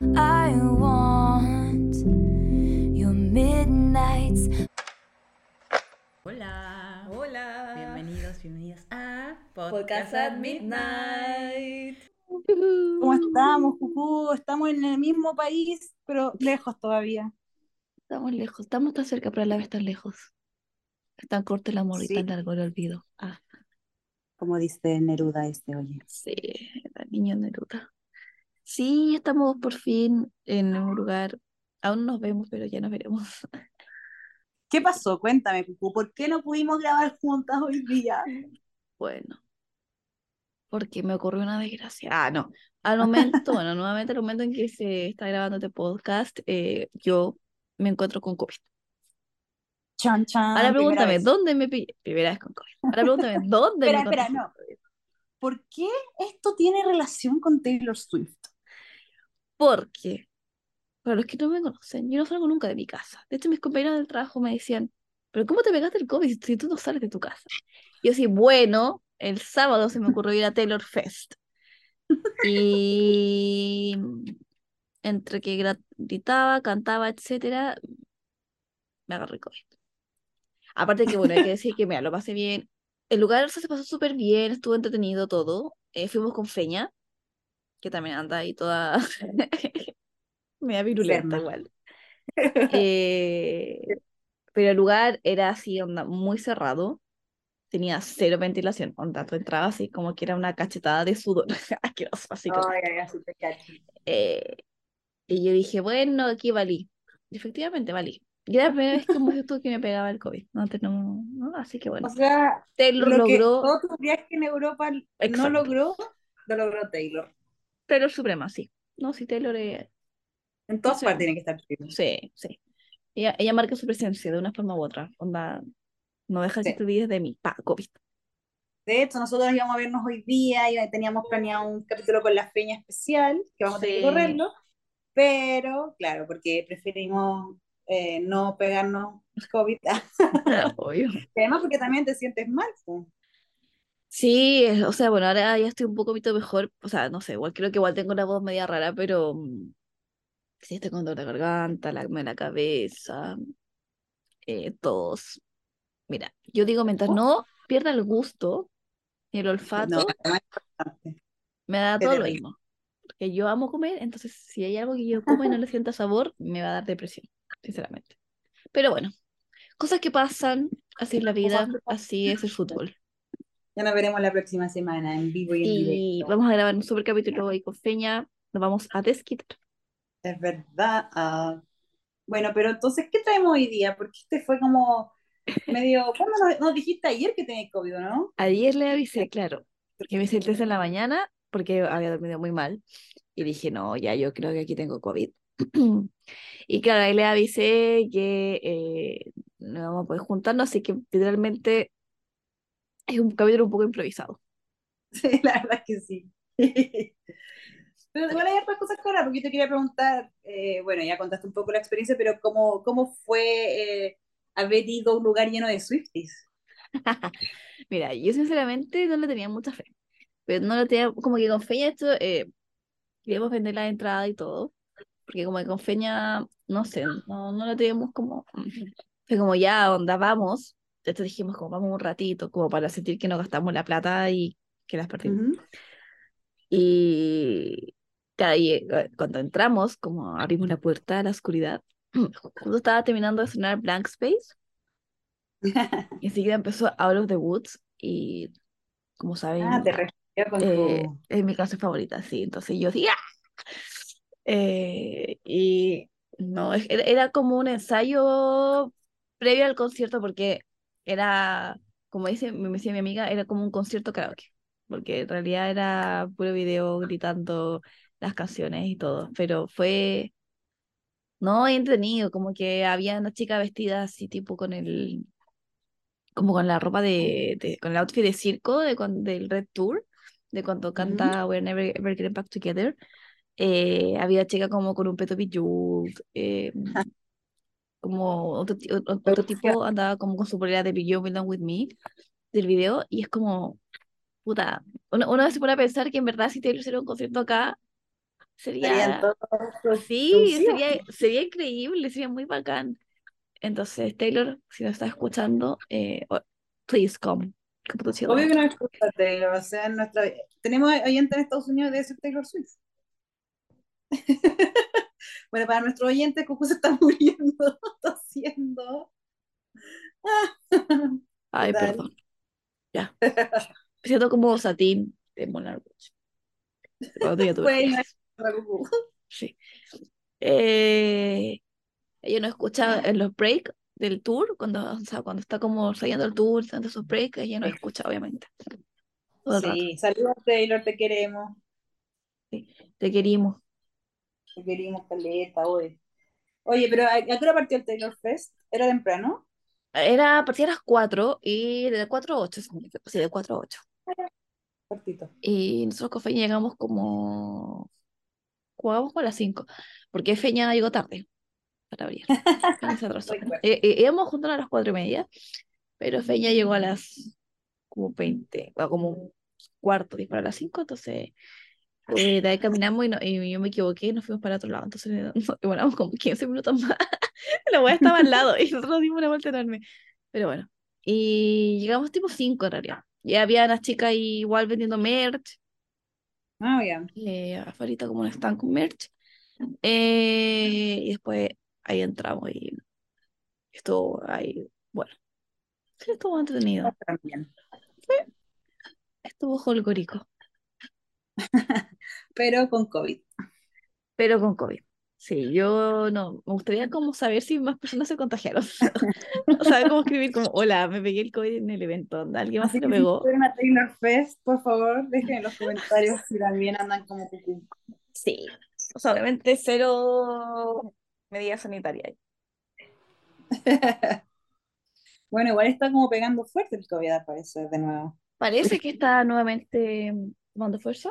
I want your midnights. Hola. Hola. Bienvenidos, bienvenidas a Podcast at Midnight. ¿Cómo estamos, Cucú? Estamos en el mismo país, pero lejos todavía. Estamos lejos, estamos tan cerca, pero a la vez tan lejos. Es tan corto el amor y tan largo el olvido. Ah, Como dice Neruda este, oye. sí, el niño Neruda. Sí, estamos por fin en un lugar. Aún no nos vemos, pero ya nos veremos. ¿Qué pasó? Cuéntame, Cucú. ¿Por qué no pudimos grabar juntas hoy día? Bueno, porque me ocurrió una desgracia. Ah, no. Al momento, bueno, nuevamente al momento en que se está grabando este podcast, eh, yo me encuentro con COVID. Chan, chan. Ahora pregúntame. ¿dónde me pillé? Primera vez con COVID. Ahora pregúntame, ¿dónde Espera, me espera, contagié no. ¿Por qué esto tiene relación con Taylor Swift? Porque, para los que no me conocen, yo no salgo nunca de mi casa. De hecho, mis compañeros del trabajo me decían, ¿pero cómo te pegaste el COVID si tú no sales de tu casa? Y yo sí, bueno, el sábado se me ocurrió ir a Taylor Fest. Y entre que gritaba, cantaba, etcétera, me agarré COVID. Aparte que, bueno, hay que decir que, mira, lo pasé bien. El lugar se pasó súper bien, estuvo entretenido todo. Eh, fuimos con Feña, que también anda ahí toda media virulenta igual. Eh, pero el lugar era así, onda, muy cerrado. Tenía cero ventilación, onda, tú entrabas así como que era una cachetada de sudor. Asqueroso, así como. Te. Eh, y yo dije, bueno, aquí valí. Y efectivamente valí. Y era la primera vez que me esto que me pegaba el COVID. No, antes no, no, así que bueno. O sea, Taylor lo que logró viaje en Europa no Exacto. logró, lo logró Taylor. Taylor Suprema, sí. No, sí, Taylor es... En todas Sí. partes tiene que estar. Sí, sí. Ella, ella marca su presencia de una forma u otra. Onda, no deja que Sí. te olvides de mí. Pa, COVID. De hecho, nosotros íbamos a vernos hoy día y teníamos planeado un capítulo con la feña especial, que vamos a tener que Sí. correrlo, pero claro, porque preferimos eh, no pegarnos COVID. Obvio. Y Además, porque también te sientes mal. po. Sí, es- o sea, bueno, ahora ya estoy un poquito mejor. O sea, no sé, igual creo que igual tengo una voz media rara, pero mm, sí estoy con dolor de garganta, la, la cabeza, eh, tos. Mira, yo digo, mientras no pierda el gusto ni el olfato, No, es importante. me da todo lo terrible. mismo. Porque yo amo comer, entonces si hay algo que yo como y no le sienta sabor, me va a dar depresión, sinceramente. Pero bueno, cosas que pasan, así es la vida, así es el fútbol. Ya nos veremos la próxima semana en vivo y en Y directo. vamos a grabar un super capítulo hoy con Feña, nos vamos a desquitar. Es verdad. ah. Bueno, pero entonces, ¿qué traemos hoy día? Porque este fue como medio. ¿Cuándo nos, nos dijiste ayer que tenías COVID, no? Ayer le avisé, claro, porque me hice el test en la mañana porque había dormido muy mal y dije, no, ya yo creo que aquí tengo COVID. Y claro, ahí le avisé que eh, no vamos a poder juntarnos, así que literalmente es un capítulo un poco improvisado. Sí, la verdad es que sí. Pero igual hay otras cosas que hablar, porque yo te quería preguntar, eh, bueno, ya contaste un poco la experiencia, pero ¿cómo, cómo fue eh, haber ido a un lugar lleno de Swifties? Mira, yo sinceramente no le tenía mucha fe, pero no le tenía, como que con Feña esto, eh, queríamos vender la entrada y todo, porque como que con Feña, no sé, no, no le teníamos como, fue como ya, onda, vamos, entonces dijimos como vamos un ratito, como para sentir que no gastamos la plata y que las perdimos. Y claro, y, eh, cuando entramos, como abrimos la puerta a la oscuridad, justo estaba terminando de sonar Blank Space, y enseguida empezó Out of the Woods, y como saben, Ah, te con eh, tu... es mi canción favorita, sí. Entonces yo sí, ¡ah! Eh, y no, era como un ensayo previo al concierto porque era, como dice, me decía mi amiga, era como un concierto karaoke, porque en realidad era puro video gritando las canciones y todo, pero fue, no, entretenido, como que había una chica vestida así tipo con el, como con la ropa de, de- con el outfit de circo de cuan- del Red Tour, de cuando canta We're Never Ever Getting Back Together. Eh, había chica como con un peto bejeweled, eh, como otro, ti- o- o- otro tipo andaba como con su polera de You Belong With Me del video y es como, puta, uno, uno se pone a pensar que en verdad si Taylor hiciera un concierto acá, sería, todos sí, sería, sería increíble, sería muy bacán. Entonces, Taylor, si nos estás escuchando, eh, please come. Obvio que no escucha Taylor, o sea, nuestra... tenemos oyentes en Estados Unidos de ser Taylor Swift. Bueno, para nuestros oyentes, Cucu se está muriendo, tosiendo. Ay, perdón. Ya. Siento como satín de Cucu. Sí. Eh, ella no escucha en los breaks del tour, cuando, o sea, cuando está como saliendo el tour, haciendo esos breaks, ella no escucha, obviamente. Todo. Sí, saludos Taylor, te queremos. Te querimos. Te queremos, caleta, hoy. Oye, pero ¿a, a qué hora partió el Taylor Fest? ¿Era temprano? Era a partir de las 4 y de 4 a 8, sí, de 4 a 8. Cortito. Y nosotros con Feña llegamos como, jugamos como a las 5, porque Feña llegó tarde para abrir. Eh, eh, íbamos juntos a las 4 y media, pero Feña llegó a las como 20, o como un cuarto, 10 para las 5, entonces eh, de ahí caminamos y, no- y yo me equivoqué y nos fuimos para otro lado, entonces nos demoramos como 15 minutos más. La weá estaba al lado y nosotros dimos una vuelta enorme. Pero bueno, y llegamos tipo 5 en realidad. Ya había unas chicas igual vendiendo merch, Ah, bien. eh, afuera como un stand con merch. Eh, y después ahí entramos y estuvo ahí, bueno, estuvo entretenido, También. estuvo holgórico, Pero con COVID. pero con COVID. Sí, yo no, me gustaría como saber si más personas se contagiaron. Saber cómo escribir como, hola, me pegué el COVID en el evento, ¿alguien más Así se lo si pegó? fueron a Taylor Fest, por favor, dejen en los comentarios si también andan como cucú. Sí, o sea, obviamente cero medidas sanitarias. Bueno, igual está como pegando fuerte el COVID, parece, de nuevo. Parece que está nuevamente tomando fuerza,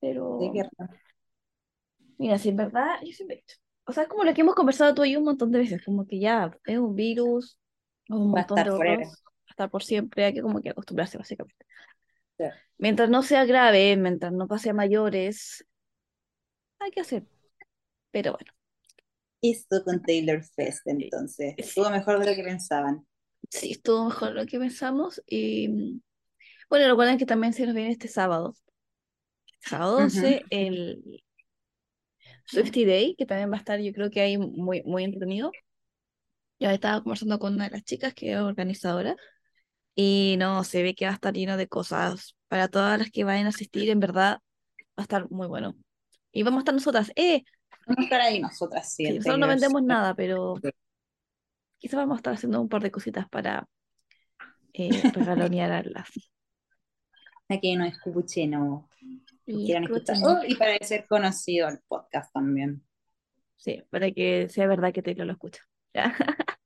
pero qué raro. mira, si en verdad, yo siempre he dicho, o sea, es como lo que hemos conversado tú y yo un montón de veces, como que ya es un virus, un Va montón estar de a estar por siempre, hay que como que acostumbrarse básicamente. Sí. Mientras no sea grave, mientras no pase a mayores, hay que hacer. Pero bueno, Esto con Taylor Fest, entonces. Sí. Estuvo mejor de lo que pensaban. sí, estuvo mejor lo que pensamos y bueno, recuerden que también se nos viene este sábado, sábado Ujú. 12, el Swifty Day, que también va a estar, yo creo que ahí muy, muy entretenido. Ya estaba conversando con una de las chicas que es organizadora y no, se ve que va a estar lleno de cosas para todas las que vayan a asistir, en verdad va a estar muy bueno. Y vamos a estar nosotras, eh, Vamos a estar ahí nosotras, sí. sí, nosotros no vendemos nada, pero quizás vamos a estar haciendo un par de cositas para eh, regalonearlas. Aquí no escuché, no. Y Quieran escuchar. escuchen, Oh, y para ser conocido el podcast también. sí, para que sea verdad que Taylor lo escucha.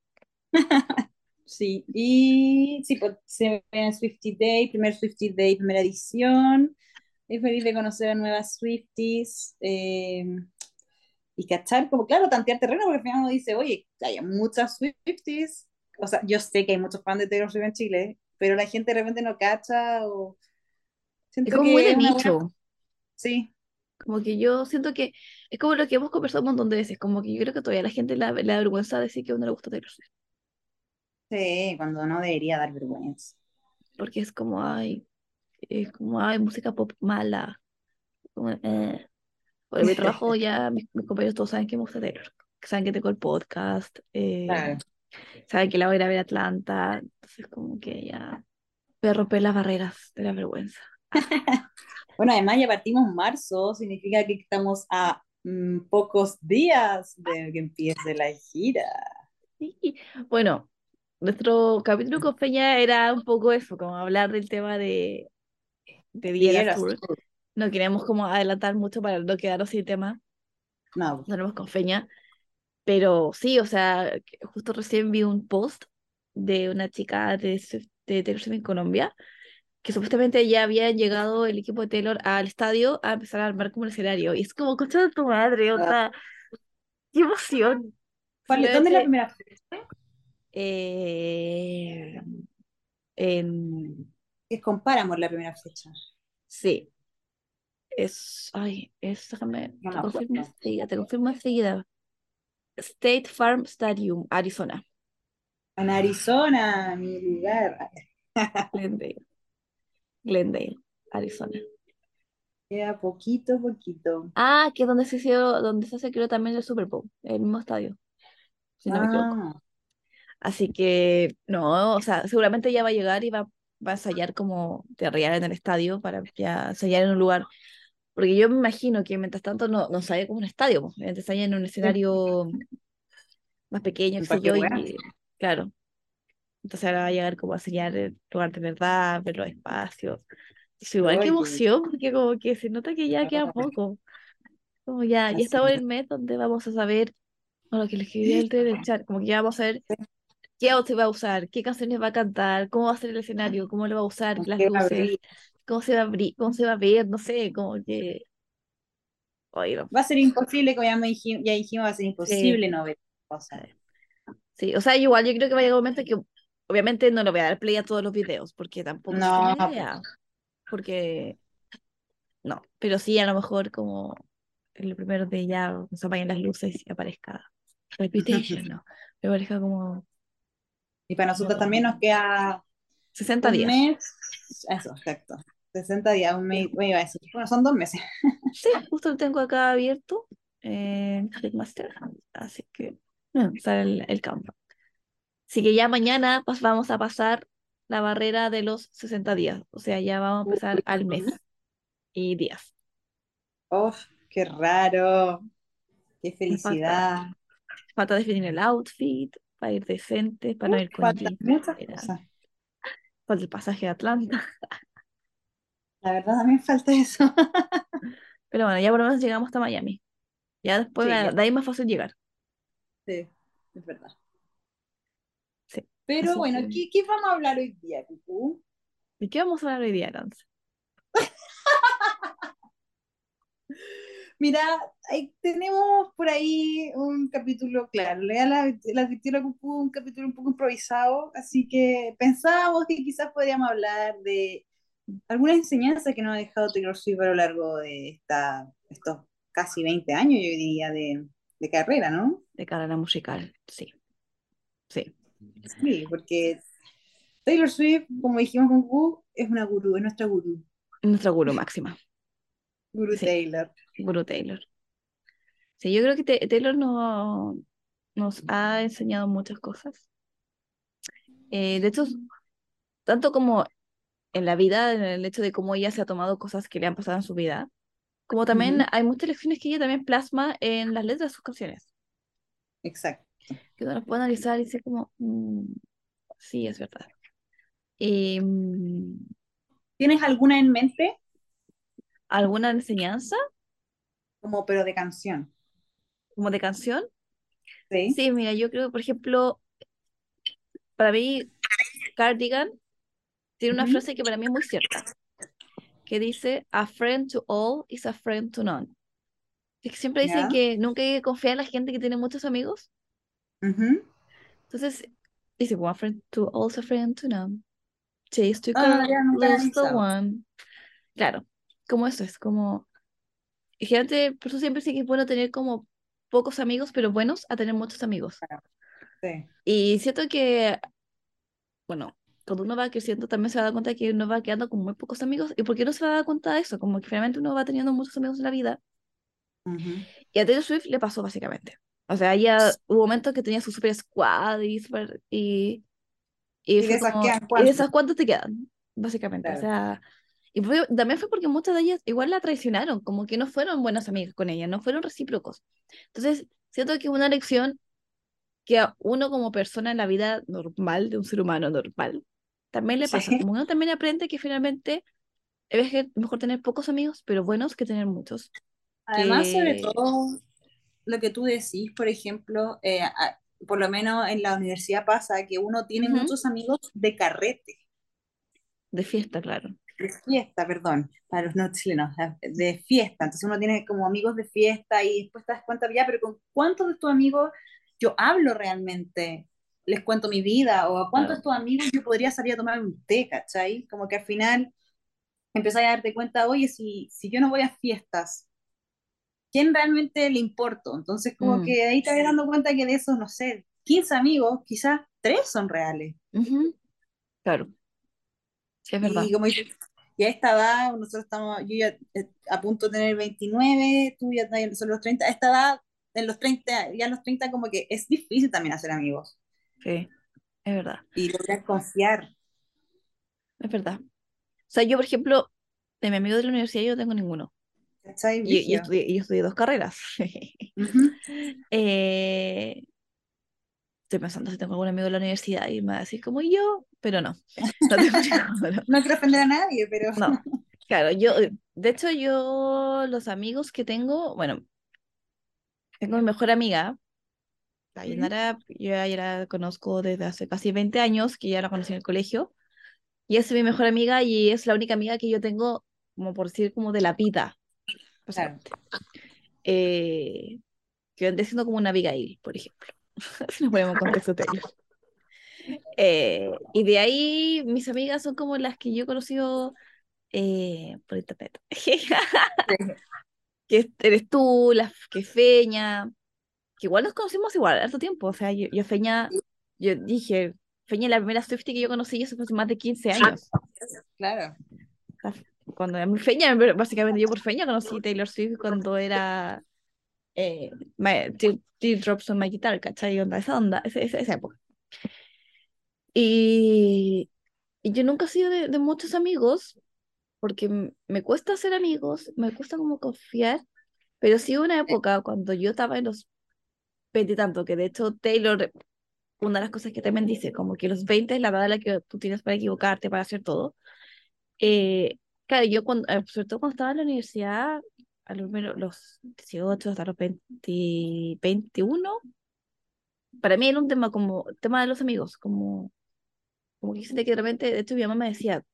Sí, y sí, pues se viene Swifty Day, primer Swifty Day, primera edición. Estoy feliz de conocer a nuevas Swifties eh, y cachar, como claro, tantear terreno, porque al final uno dice, oye, hay muchas Swifties. O sea, yo sé que hay muchos fans de Taylor Swift en Chile, pero la gente de repente no cacha o Es siento como que muy de es una buena- nicho. Sí, Como que yo siento que es como lo que hemos conversado un montón de veces, como que yo creo que todavía la gente le da vergüenza decir que a uno le gusta Taylor Swift, sí, cuando no debería dar vergüenza. porque es como, ay, es como, ay, música pop mala. Como, eh. Por mi trabajo ya mis, mis compañeros todos saben que me gusta Taylor, saben que tengo el podcast, eh, Claro. saben que la voy a ir a ver a Atlanta, entonces como que ya voy a romper las barreras de la vergüenza. Bueno, además ya partimos marzo, significa que estamos a mm, pocos días de que empiece la gira. Sí. Bueno, nuestro capítulo con Peña era un poco eso, como hablar del tema de, de Eras Tour. No queríamos como adelantar mucho para no quedarnos sin tema, No, no tenemos con Feña, pero sí, o sea, justo recién vi un post de una chica de, de en Colombia, que supuestamente ya habían llegado el equipo de Taylor al estadio a empezar a armar como el escenario, y es como, concha de tu madre, onda, qué emoción. ¿Cuál- ¿Dónde es la primera fecha? eh, en, Que comparamos la primera fecha. sí, Es, ay, es, déjame, No te confirmo enseguida, te confirmo enseguida. State Farm Stadium, Arizona. En Arizona, mi lugar. Glendale. Arizona. Queda poquito, poquito. Ah, que es donde se hizo, donde se hace creo también el Super Bowl, el mismo estadio, si no me equivoco. Ah, Así que, no, o sea, seguramente ya va a llegar y va, va a ensayar como de real en el estadio para ya ensayar en un lugar. Porque yo me imagino que mientras tanto no, no ensaya como un estadio, pues, ensaya en un escenario más pequeño, qué sé yo, y claro. Entonces ahora va a llegar como a enseñar el lugar de verdad, ver los espacios. Entonces, igual que emoción, porque como que se nota que ya queda poco. Como ya, ya estamos en el mes donde vamos a saber, bueno, que les escribí el chat, como que ya vamos a ver qué outfit va a usar, qué canciones va a cantar, cómo va a ser el escenario, cómo lo va a usar, ¿Con las luces, cómo se va a abrir, cómo se va a ver, no sé, como que, oye, no. Va a ser imposible, como ya, me dijimos, ya dijimos, va a ser imposible no ver cosas. Sí, o sea, igual yo creo que va a llegar un momento que obviamente no le voy a dar play a todos los videos, porque tampoco es No, la idea, porque no, pero sí a lo mejor como el primero de ya se apaguen las luces y aparezca Reputation, ¿no? Me aparezca como Y para nosotros también nos queda 60 un días. mes. Eso, exacto. 60 días, un mes. Bueno, iba a decir, bueno, son dos meses. Sí, justo lo tengo acá abierto en Headmaster, así que bueno, sale el, el countdown. Así que ya mañana pues, vamos a pasar la barrera de los 60 días, o sea, ya vamos a empezar al mes y días. ¡Uf! ¡Qué raro! ¡Qué falta. felicidad! Falta definir el outfit, para ir decente, para no ir con muchas cosas. falta el pasaje de Atlanta. La verdad también falta eso. Pero bueno, ya por lo menos llegamos hasta Miami. Ya después Sí, de, ya. de ahí es más fácil llegar. Sí, es verdad. Pero Así bueno, ¿qué, qué vamos a hablar hoy día, Cucú? ¿De qué vamos a hablar hoy día, Lance? Mira, ahí tenemos por ahí un capítulo, claro, lea la, la la Cucú, un capítulo un poco improvisado, así que pensábamos que quizás podríamos hablar de algunas enseñanzas que nos ha dejado Taylor Swift a lo largo de esta, estos casi 20 años, yo diría, de, de carrera, ¿no? De carrera musical, sí. Sí. Sí, porque Taylor Swift, como dijimos con Cucú, es una gurú, es nuestra gurú, Nuestra gurú máxima, gurú Sí. Taylor. gurú Taylor. Sí, yo creo que Te- Taylor no- nos ha enseñado muchas cosas. Eh, de hecho, tanto como en la vida, en el hecho de cómo ella se ha tomado cosas que le han pasado en su vida, como también hay muchas lecciones que ella también plasma en las letras de sus canciones. Exacto. Que uno las puede analizar y decir como, "Mm, sí, es verdad. Mm, ¿Tienes alguna en mente? ¿alguna enseñanza Como, pero de canción. como de canción? ¿Sí? Sí, mira, yo creo, por ejemplo, para mí, Cardigan tiene una frase que para mí es muy cierta, que dice, a friend to all is a friend to none. Es que siempre dicen que nunca hay que confiar en la gente que tiene muchos amigos. Entonces, dice, one friend to all is a friend to none. Chase to Ah, lose the one. Claro, como eso es, como... Gente, por eso siempre sí que es bueno tener como pocos amigos, pero buenos a tener muchos amigos. Sí. Y siento que, bueno, cuando uno va creciendo también se va a dar cuenta que uno va quedando con muy pocos amigos. ¿Y por qué no se va a dar cuenta de eso? Como que finalmente uno va teniendo muchos amigos en la vida. Ujú. Y a Taylor Swift le pasó básicamente. O sea, ella hubo momentos que tenía su super squad y super... Y, y, Y de esas como- y de esas cuántas te quedan, básicamente. O Claro. sea, y fue- también fue porque muchas de ellas igual la traicionaron, como que no fueron buenas amigas con ella, no fueron recíprocos. Entonces, siento que es una lección que a uno como persona en la vida normal, de un ser humano normal, también le pasa. Sí. Como uno también aprende que finalmente es mejor tener pocos amigos, pero buenos que tener muchos. Además, sobre que- todo, lo que tú decís, por ejemplo, eh, a- por lo menos en la universidad pasa que uno tiene Ujú. muchos amigos de carrete, De fiesta, claro. de fiesta, perdón, para los no chilenos, eh, de fiesta. Entonces uno tiene como amigos de fiesta y después te das cuenta, ya, pero ¿con cuántos de tus amigos yo hablo realmente? Les cuento mi vida, o a cuántos Claro. de tus amigos yo podría salir a tomar un té, ¿cachai? Como que al final empezás a darte cuenta, oye, si, si yo no voy a fiestas, ¿quién realmente le importo? Entonces, como Mm. que ahí te vas dando cuenta que de esos, no sé, 15 amigos, quizás 3 son reales. Claro, sí, es verdad. Y como y a esta edad, nosotros estamos, yo ya eh, a punto de tener 29, tú ya estás los 30, a esta edad, en los 30, ya en los 30 como que es difícil también hacer amigos Sí, es verdad, y lograr confiar. es verdad. O sea, yo, por ejemplo, de mi amigo de la universidad yo no tengo ninguno. ¿Cachai? Y, y Brígido. estudié, yo estudié dos carreras. Ujú. Eh, estoy pensando si tengo algún amigo de la universidad y me va a decir como yo, pero no, no tengo ninguno. No quiero ofender a nadie, pero No, claro, yo, de hecho, yo, los amigos que tengo, bueno, tengo mi mejor amiga, la. Yanara, yo ya la conozco desde hace casi 20 años, que ya la conocí en el colegio, y es mi mejor amiga y es la única amiga que yo tengo, como por decir, como de la vida, claro. Eh, que vendría siendo como una Abigail, por ejemplo, si nos ponemos en contexto. Eh, y de ahí mis amigas son como las que yo he conocido eh, por internet. que es- eres tú, la que Feña, que igual nos conocimos igual, harto tiempo. O sea, yo, yo Feña, yo dije, Feña es la primera Swiftie que yo conocí hace hace más de 15 años. Claro. O sea, Cuando era muy Feña, básicamente yo por Feña conocí Taylor Swift cuando era eh, my- Tear- Teardrops on My Guitar, ¿cachai? Onda, esa onda, esa, esa, esa época. Y, y yo nunca he sido de, de muchos amigos, porque me cuesta hacer amigos, me cuesta como confiar, pero sí una época cuando yo estaba en los 20 y tanto, que de hecho Taylor, una de las cosas que también dice, como que los 20 es la edad la que tú tienes para equivocarte, para hacer todo. Eh, claro, yo cuando, eh, sobre todo cuando estaba en la universidad, a los, los 18 hasta los 20 21, para mí era un tema como, tema de los amigos, como, como que siente que de repente, de hecho mi mamá me decía,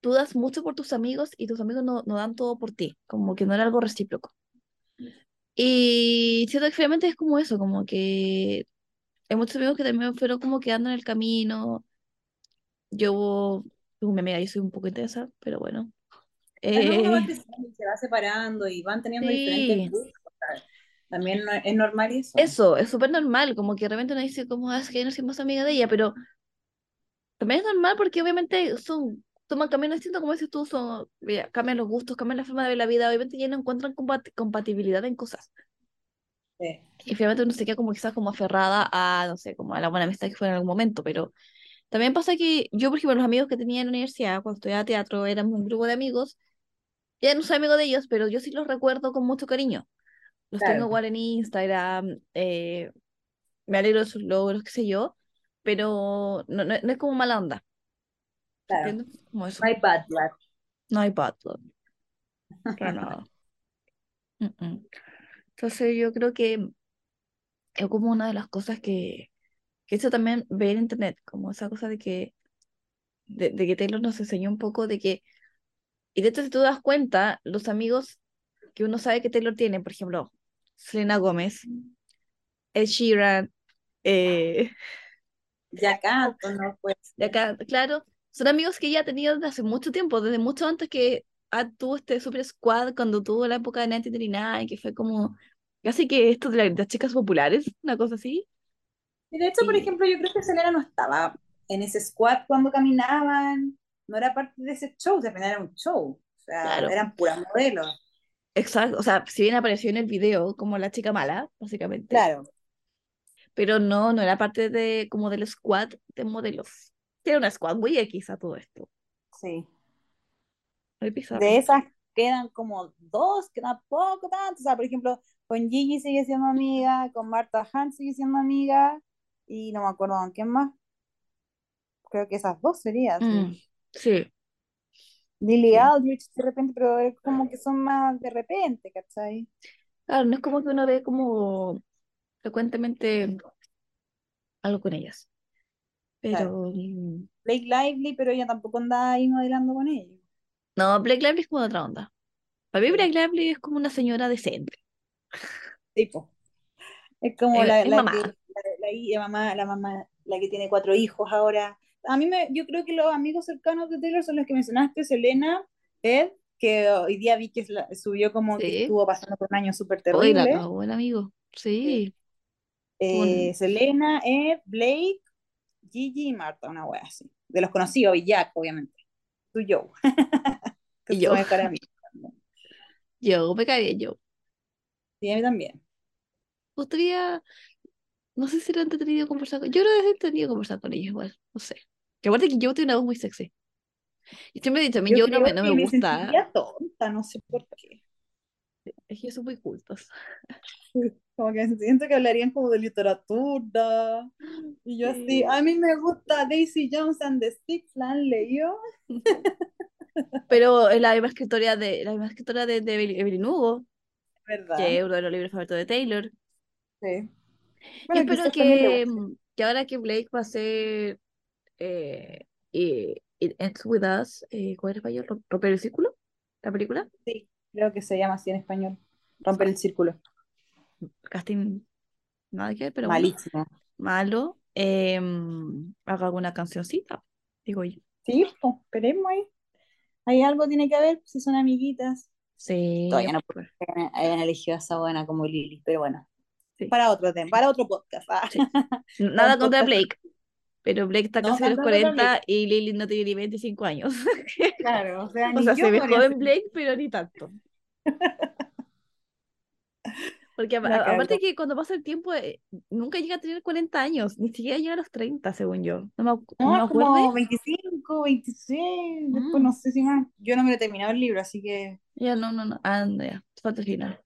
tú das mucho por tus amigos y tus amigos no, no dan todo por ti, como que no era algo recíproco. Y siento que finalmente es como eso, como que hay muchos amigos que también fueron como quedando en el camino. Yo, mi amiga, yo soy un poco intensa, pero bueno. Bueno, uno va Eh, creciendo y se va separando y van teniendo diferentes sí, gustos. ¿sabes? También es normal eso. eso, es súper normal, como que de repente uno dice, como, "Ah, es que yo no soy más amiga de ella, pero también es normal porque obviamente son, toman caminos distintos, como dices tú, son, ya, cambian los gustos, cambian la forma de ver la vida, obviamente ya no encuentran compat- compatibilidad en cosas. Sí. Y finalmente uno se queda como quizás como aferrada a, no sé, como a la buena amistad que fue en algún momento, pero también pasa que yo, por ejemplo, los amigos que tenía en la universidad, cuando estudiaba teatro, éramos un grupo de amigos, ya no soy amigo de ellos, pero yo sí los recuerdo con mucho cariño. Los tengo igual en Instagram, eh, me alegro de sus logros, qué sé yo, pero no, no, no es como mala onda, ¿se Claro. entiende? Como eso, No hay bad no hay bad blood, para nada. Mm, mm. Entonces yo creo que es como una de las cosas que, que eso también ve en internet, como esa cosa de que, de, de que Taylor nos enseñó un poco de que, y de hecho si tú das cuenta, los amigos que uno sabe que Taylor tiene, por ejemplo, Selena Gómez, Ed Sheeran, eh, ¿no? Pues, acá, claro, son amigos que ya ha tenido desde hace mucho tiempo, desde mucho antes que ah, tuvo este Super Squad, cuando tuvo la época de 1939, que fue como casi que esto de la- de las chicas populares, una cosa así. Y de hecho, por ejemplo, yo creo que Selena no estaba en ese squad cuando caminaban, no era parte de ese show, se era un show, o sea, claro, eran puras modelos. exacto, o sea, si bien apareció en el video como la chica mala, básicamente, Claro, pero no, no era parte de como del squad de modelos. Era una squad muy X a todo esto, sí. muy De esas quedan como dos, que tampoco tanto. O sea, por ejemplo, con Gigi sigue siendo amiga, con Marta Hunt sigue siendo amiga, y no me acuerdo con quién más. Creo que esas dos serían, sí. Mm, sí, Lily sí. Aldrich de repente, pero es como que son más de repente, ¿cachai? Claro, no es como que uno ve como frecuentemente algo con ellas, pero mm, Blake Lively, pero ella tampoco andaba ahí modelando con ellos. no, Blake Lively es como de otra onda. Para mí Blake Lively es como una señora decente, tipo. Es como es, la, es la que, mamá, la, la mamá, la mamá, la que tiene cuatro hijos ahora. A mí me, yo creo que los amigos cercanos de Taylor son los que mencionaste, Selena, Ed, que hoy día vi que subió como que estuvo pasando por un año súper Hoy la terrible. el amigo. Sí. Eh, Selena, Ed, Blake, Gigi y Marta, una wea así. De los conocidos, y Jack, obviamente. Tú, Joe. Que Y son yo. me cae bien yo. Sí, a mí también. Gustaría, no sé si era entretenido conversar con Yo creo que es entretenido conversar con ellos igual, no sé. Que aparte que yo tiene una voz muy sexy. Y siempre he dicho, a mí Yo yo no me, no que me gusta. tonta, no sé por qué. Es que son muy cultos. Como que siento que hablarían como de literatura. Y yo así, Sí. a mí me gusta Daisy Jones and the Six, ¿la han leído? Pero es la misma escritora de, la misma escritora de, de Evelyn Evelyn Hugo, ¿Verdad? que es uno de los libros favoritos de Taylor. Sí. Yo espero que, mm, que ahora que Blake va a ser eh, eh, It Ends With Us, eh, ¿cuál es el español? Rom- ¿Romper el círculo? ¿La película? Sí, creo que se llama así en español. Romper el círculo. Casting, nada que ver, pero bueno, Malísimo. malo. em, haga alguna cancioncita, digo yo. Sí, pues, esperemos ahí. Hay algo tiene que haber, si son amiguitas. Sí, Todavía no hayan hayan elegido a esa buena como Lily, pero bueno. Sí. Para otro tema, para otro podcast. ah. Sí. Nada contra. Blake, pero Blake está No, casi a los nada contra 40 y Lily no tiene ni 25 años. Claro, o sea, O se ve joven Blake, pero ni tanto. Porque a- aparte que cuando pasa el tiempo, eh, nunca llega a tener 40 años, ni siquiera llega a los 30, según yo. No me, acu- no No, me es acuerdo. como 25, 26, después Mm. no sé si más. Yo no me lo he terminado el libro, así que. Ya, no, no, no. Ah, no, ya. Falta el final.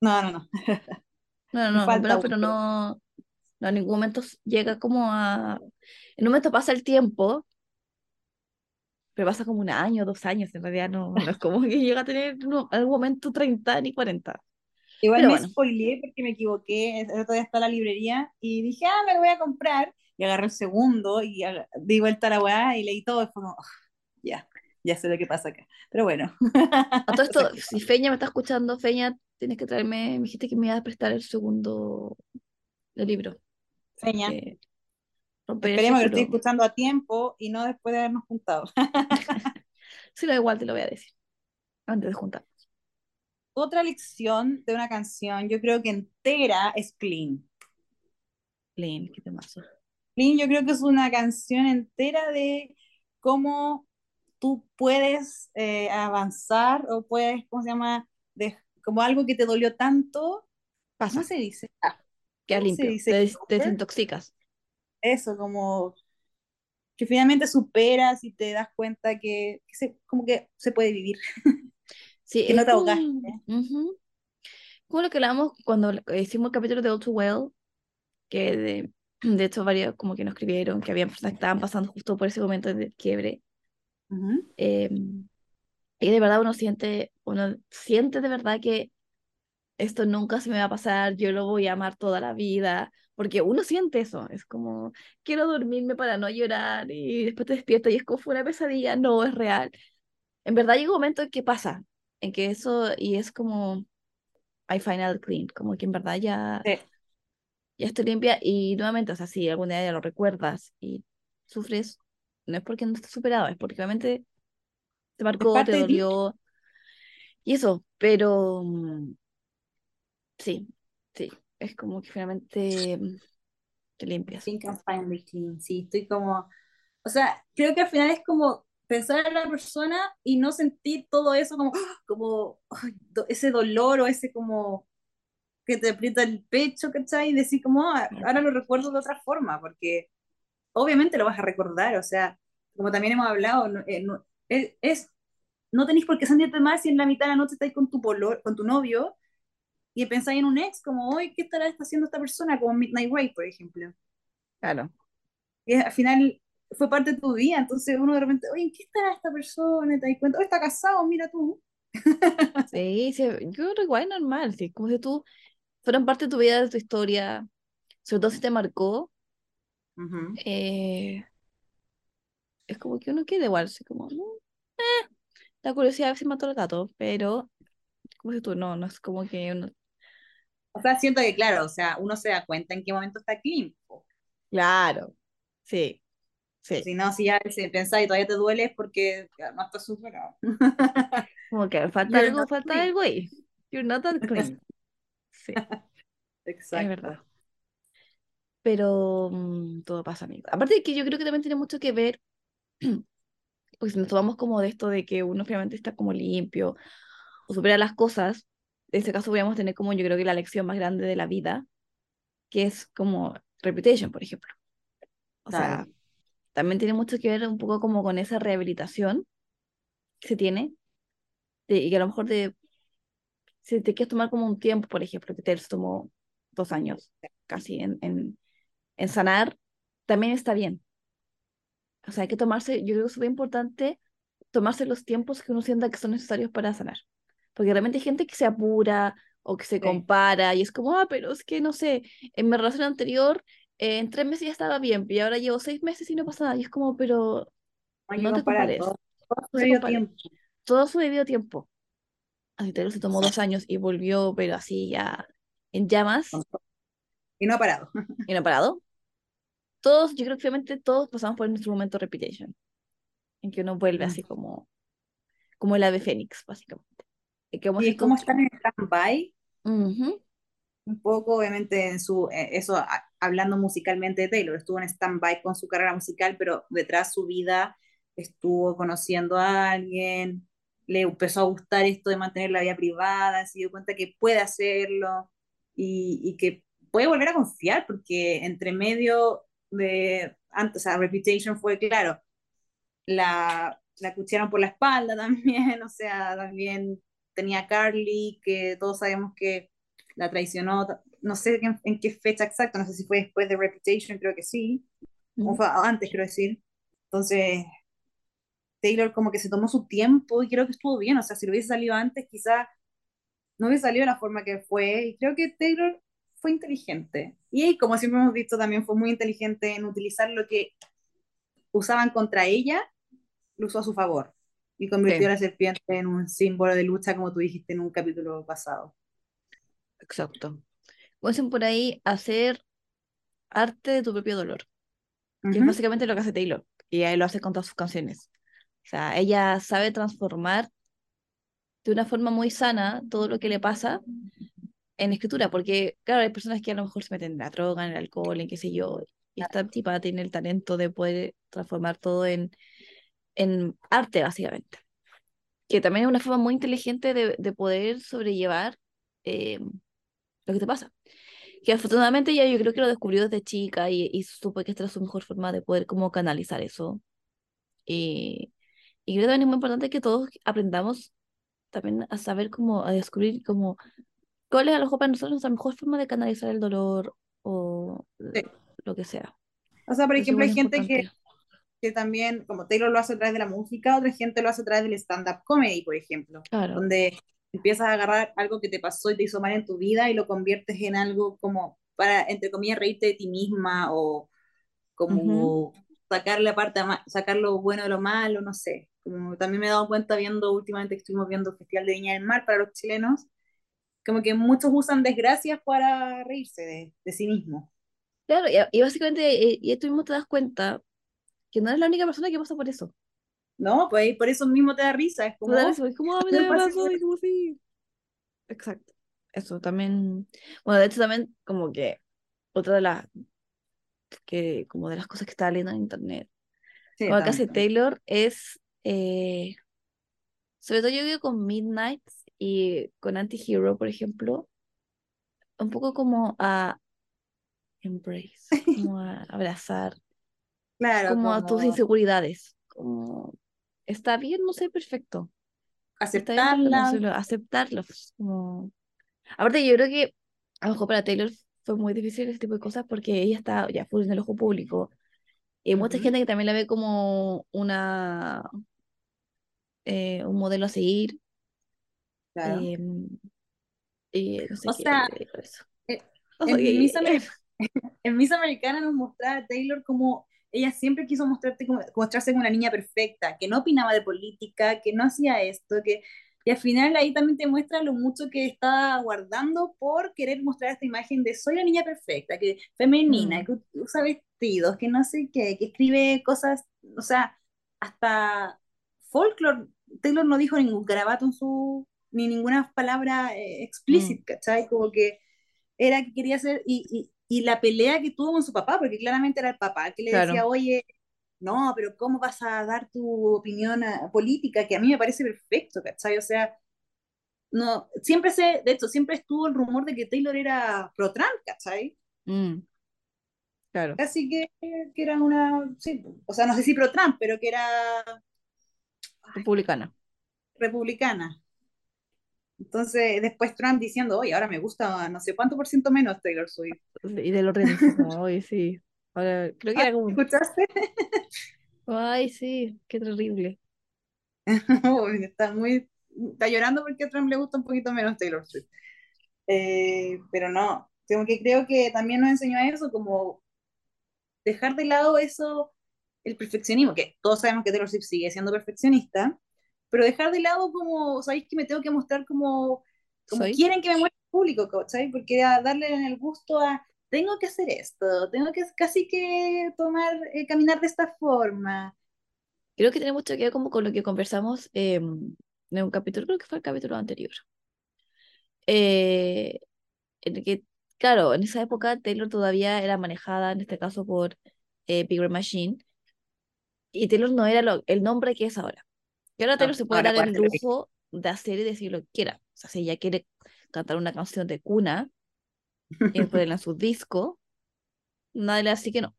No, no, no. No, no, no, pero, pero no, no, en ningún momento llega como a... En un momento pasa el tiempo, pero pasa como un año, dos años, en realidad no, no es como que llega a tener no, algún momento 30 ni 40. Igual Pero me bueno. spoileé porque me equivoqué. El otro día está en la librería y dije, ah, me lo voy a comprar. Y agarré el segundo y di vuelta a la weá y leí todo. Y fue como, "Ah, ya, ya sé lo que pasa acá. Pero bueno. A todo esto, si Feña me está escuchando, Feña, tienes que traerme, me dijiste que me ibas a prestar el segundo el libro. Feña, el esperemos que lo círculo. escuchando a tiempo y no después de habernos juntado. Si no, igual te lo voy a decir, antes de juntar. Otra lección de una canción, yo creo que entera, es Clean. Lynn, qué temazo. Clean, yo creo que es una canción entera de cómo tú puedes eh, avanzar o puedes, ¿cómo se llama? De, como algo que te dolió tanto. Pasa, ¿Cómo se dice? Ah, quedas ¿cómo se limpio, dice? te, desintoxicas. Eso, como que finalmente superas y te das cuenta que, que se, como que se puede vivir. Sí, Que no te como, lo que hablamos cuando hicimos el capítulo de All Too Well, que de, de hecho varios como que nos escribieron que habían personas que estaban pasando justo por ese momento de quiebre. Ujú. eh, y de verdad uno siente, uno siente de verdad que esto nunca se me va a pasar, yo lo voy a amar toda la vida, porque uno siente eso, es como, quiero dormirme para no llorar y después te despiertas y es como fue una pesadilla, no, es real. En verdad llega un momento en que pasa, en que eso, y es como, I final clean, como que en verdad ya, Sí. ya estoy limpia y nuevamente, o sea, si algún día ya lo recuerdas y sufres, no es porque no estés superado, es porque obviamente te marcó, te de dolió y eso, pero sí, sí, es como que finalmente te limpias. think I'm finally clean. Sí, estoy como, o sea, creo que al final es como pensar en la persona y no sentir todo eso como, como ese dolor o ese como que te aprieta el pecho, ¿cachai? Y decir como, "Ah, ahora lo recuerdo de otra forma, porque obviamente lo vas a recordar, o sea, como también hemos hablado, no, eh, no- es, es- no tenéis por qué sentirte mal si en la mitad de la noche estáis con tu, polo, con tu novio y pensáis en un ex, como, hoy, ¿qué estará haciendo esta persona? Como Midnight Ray, por ejemplo Claro. que al final fue parte de tu vida, entonces uno de repente, oye, ¿en qué estará esta persona? Y te das cuenta, oh, está casado, mira tú. Sí, sí, yo creo que igual normal, sí, como si tú fueran parte de tu vida, de tu historia, sobre todo si te marcó, Eh, es como que uno quiere igual, así como, mm, eh, la curiosidad a veces mató al gato, pero como si tú no, no es como que uno, O sea, siento que, claro, o sea, uno se da cuenta en qué momento está po. claro, sí, Sí. Si no, si ya pensás y todavía te duele es porque no estás superado. Como que falta You're algo, falta clean. algo ahí. You're not that clean. Sí, es Exacto. verdad. Pero mm, todo pasa, amigo. Aparte de que yo creo que también tiene mucho que ver, pues si nos tomamos como de esto de que uno finalmente está como limpio o supera las cosas, en ese caso podríamos tener como yo creo que la lección más grande de la vida, que es como reputation, por ejemplo. O sea, Claro. también tiene mucho que ver un poco como con esa rehabilitación que se tiene de- y que a lo mejor de, si te quieres tomar como un tiempo, por ejemplo, que te tomó dos años casi en, en, en sanar, también está bien. O sea, hay que tomarse, yo creo que es súper importante tomarse los tiempos que uno sienta que son necesarios para sanar. Porque realmente hay gente que se apura o que se Sí. compara y es como, ah, pero es que no sé, en mi relación anterior, eh, en tres meses ya estaba bien, y ahora llevo seis meses y no pasa nada. Y es como, pero que no te compares, todo, todo su debido tiempo. Todo su debido tiempo. Así Taylor se tomó dos años y volvió, pero así ya en llamas Y no ha parado. y no ha parado. Todos, yo creo que obviamente todos pasamos por nuestro momento repetition, en que uno vuelve así como, como el ave fénix, básicamente. Y que Y es como estar en stand-by, un poco, obviamente, en su, eh, eso a- hablando musicalmente de Taylor, estuvo en stand-by con su carrera musical, pero detrás su vida estuvo conociendo a alguien, le empezó a gustar esto de mantener la vida privada, se dio cuenta que puede hacerlo y, y que puede volver a confiar, porque entre medio de, antes, o sea, Reputation fue claro, la, la cuchieron por la espalda también, o sea, también tenía Carly, que todos sabemos que la traicionó, no sé en, en qué fecha exacta, no sé si fue después de Reputation, creo que sí, o fue antes, quiero decir. Entonces, Taylor como que se tomó su tiempo y creo que estuvo bien, o sea, si lo hubiese salido antes, quizá no hubiese salido de la forma que fue, y creo que Taylor fue inteligente. Y como siempre hemos visto, también fue muy inteligente en utilizar lo que usaban contra ella, lo usó a su favor. Y convirtió Sí. a la serpiente en un símbolo de lucha, como tú dijiste en un capítulo pasado. Exacto. Como dicen por ahí, hacer arte de tu propio dolor, que es básicamente lo que hace Taylor, y ahí lo hace con todas sus canciones. O sea, ella sabe transformar de una forma muy sana todo lo que le pasa en escritura, porque claro, hay personas que a lo mejor se meten en la droga, en el alcohol, en qué sé yo, y esta tipa tiene el talento de poder transformar todo en, en arte, básicamente. Que también es una forma muy inteligente de, de poder sobrellevar eh, lo que te pasa. Que afortunadamente ya yo creo que lo descubrió desde chica y, y supo que esta era su mejor forma de poder como canalizar eso. Y, y creo que también es muy importante que todos aprendamos también a saber cómo, a descubrir cómo, cuál es a lo mejor para nosotros nuestra mejor forma de canalizar el dolor o Sí. lo que sea. O sea, por Eso es ejemplo, hay gente que, que también, como Taylor lo hace a través de la música, otra gente lo hace a través del stand-up comedy, por ejemplo, Claro. donde empiezas a agarrar algo que te pasó y te hizo mal en tu vida y lo conviertes en algo como para, entre comillas, reírte de ti misma o como sacar la parte, sacar lo bueno de lo malo, no sé. Como también me he dado cuenta viendo últimamente que estuvimos viendo el Festival de Viña del Mar para los chilenos, como que muchos usan desgracias para reírse de, de sí mismos. Claro, y, y básicamente, eh, y tú mismo te das cuenta que no eres la única persona que pasa por eso. ¿No? Pues por eso mismo te da risa, es como, es como, "Ah, a mí me también me pasa pasó", igual. y como sí. Exacto. Eso también, bueno, de hecho también como que otra de las que como de las cosas que estaba leyendo en internet, Sí, como hace también. Taylor es eh, sobre todo yo creo con Midnight y con Anti-Hero, por ejemplo, un poco como a embrace, como a abrazar, Claro, como a tus inseguridades, como está bien no ser perfecto, está bien aceptarla, reconocerlo, aceptarlos, como Aparte, yo creo que a lo mejor para Taylor fue muy difícil ese tipo de cosas porque ella está ya full en el ojo público. Y hay mucha gente que también la ve como una, eh, un modelo a seguir. Claro. eh, y no sé O sea, eso. eh, en Miss, Amer- en Miss Americana nos mostraba a Taylor como ella siempre quiso mostrarte como, mostrarse como una niña perfecta, que no opinaba de política, que no hacía esto, que Y al final ahí también te muestra lo mucho que está guardando por querer mostrar esta imagen de soy la niña perfecta, que femenina, Mm. que usa vestidos, que no sé qué, que escribe cosas, o sea, hasta folklore, Taylor no dijo ningún garabato en su, ni ninguna palabra eh, Mm. explícita, ¿cachai? Como que era que quería hacer, y, y, y la pelea que tuvo con su papá, porque claramente era el papá que le Claro. decía, oye, no, pero ¿cómo vas a dar tu opinión ah, política? Que a mí me parece perfecto, ¿cachai? O sea, no, siempre se, de hecho, siempre estuvo el rumor de que Taylor era pro-Trump, ¿cachai? Mm. Claro. Casi que, que era una, sí, o sea, no sé si pro-Trump, pero que era Republicana. republicana. Entonces, después Trump diciendo, oye, ahora me gusta no sé cuánto por ciento menos Taylor Swift. Y de los remixes, como, "Ay, sí. Ahora, creo que era como, ¿Escuchaste? ay, sí, qué terrible. Está muy, está llorando porque a Trump le gusta un poquito menos Taylor Swift. Eh, pero no, como que creo que también nos enseñó eso, como dejar de lado eso, el perfeccionismo, que todos sabemos que Taylor Swift sigue siendo perfeccionista, pero dejar de lado como, ¿sabéis que me tengo que mostrar como, como Soy. quieren que me muestre el público, ¿cachai? Porque a darle el gusto a, tengo que hacer esto, tengo que casi que tomar, eh, caminar de esta forma. Creo que tiene mucho que ver como con lo que conversamos eh, en un capítulo, creo que fue el capítulo anterior. Eh, en el que, claro, en esa época Taylor todavía era manejada, en este caso, por eh, Bigger Machine, y Taylor no era lo- el nombre que es ahora. Y ahora Taylor No, se puede dar el lujo de hacer y decir lo que quiera. O sea, si ella quiere cantar una canción de cuna y ponerla en su disco, nadie le hace que no.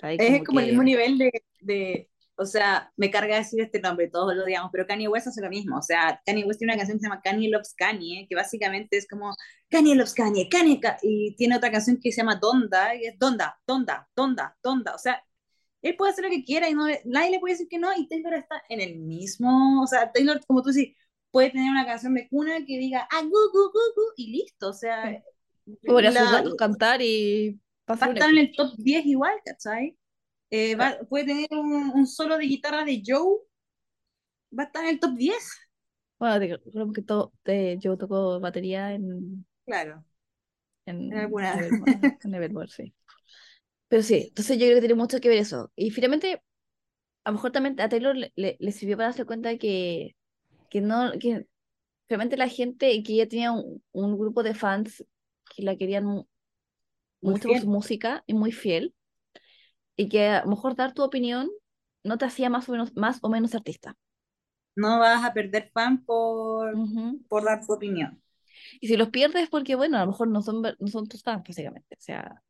Ahí Es como como el que- mismo nivel de, de, o sea, me carga decir este nombre, todos lo digamos, pero Kanye West hace lo mismo. O sea, Kanye West tiene una canción que se llama Kanye Loves Kanye, que básicamente es como Kanye Loves Kanye, Kanye, Ka-", y tiene otra canción que se llama Donda, y es Donda, Donda, Donda, Donda. O sea, él puede hacer lo que quiera y no, nadie le puede decir que no, y Taylor está en el mismo, o sea, Taylor, como tú dices, puede tener una canción de cuna que diga, ah, gu, gu, gu, gu, y listo, o sea, Podría la- cantar y va pasar a un estar en el top 10 igual, ¿cachai? Eh, va- puede tener un, un solo de guitarra de Joe, va a estar en el top 10. Bueno, creo que todo, te- yo toco batería en, Claro, en en alguna. En Nevermore, sí. Pero sí, entonces yo creo que tiene mucho que ver eso. Y finalmente, a lo mejor también a Taylor le, le- le sirvió para darse cuenta que, que no, que realmente la gente, que ella tenía un, un grupo de fans que la querían Muy mucho por su música y muy fiel, y que a lo mejor dar tu opinión no te hacía más o menos, más o menos artista. No vas a perder fan por, Ujú. por dar tu opinión. Y si los pierdes porque, bueno, a lo mejor no son, no son tus fans, básicamente. O sea,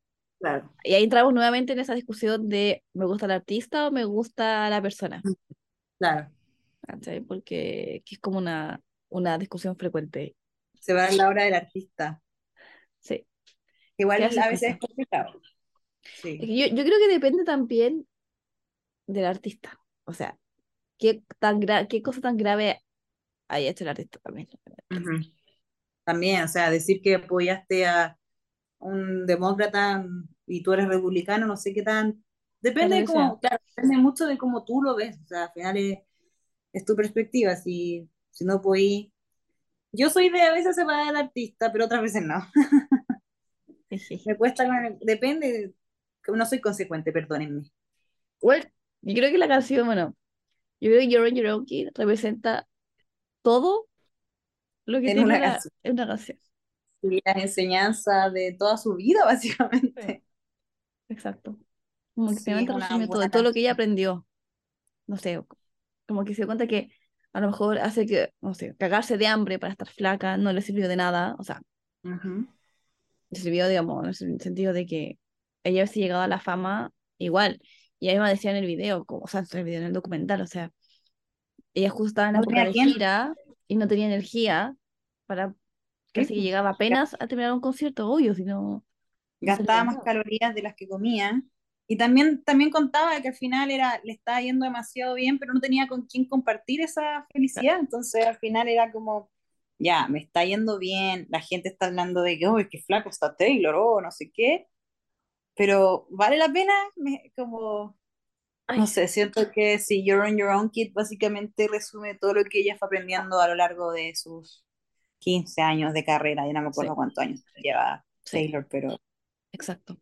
Claro. y ahí entramos nuevamente en esa discusión de ¿me gusta el artista o me gusta la persona? Claro. ¿Cachai? Porque que es como una, una discusión frecuente. Se va a dar la hora del artista. Sí. Igual ¿Qué haces a veces es complicado. Sí. yo, yo creo que depende también del artista. O sea, qué, tan gra- qué cosa tan grave haya hecho el artista también. También, o sea, decir que apoyaste a un demócrata y tú eres republicano, no sé qué tan. Depende de cómo, claro, depende mucho de cómo tú lo ves. O sea, al final es, es tu perspectiva. Si, si no podís. Yo soy de a veces separar al artista, pero otras veces no. Me cuesta, depende. No soy consecuente, perdónenme. Bueno, yo creo que la canción, bueno, yo creo que You're on Your Own Kid representa todo lo que En tiene una la- canción. en una canción. Y las enseñanzas de toda su vida, básicamente. Exacto. Como que Sí, resume todo, todo lo que ella aprendió. No sé, como que se cuenta que a lo mejor hace que, no sé, cagarse de hambre para estar flaca no le sirvió de nada. O sea, Ujú. le sirvió, digamos, en el sentido de que ella hubiese llegado a la fama igual. Y ella misma decía en el video, como, o sea, en el video, en el documental, o sea, ella justo estaba en la No época de gira y no tenía energía para, casi que llegaba apenas a terminar un concierto, obvio, si no, Gastaba más calorías de las que comía. Y también, también contaba que al final era, le estaba yendo demasiado bien, pero no tenía con quién compartir esa felicidad. Entonces al final era como, ya, me está yendo bien, la gente está hablando de que, oh, qué flaco está Taylor, oh, no sé qué. Pero vale la pena, Me- como, No sé, siento que si You're on Your Own Kid básicamente resume todo lo que ella fue aprendiendo a lo largo de sus 15 años de carrera. Ya no me acuerdo Sí. cuántos años lleva Sí. Taylor, pero... Exacto.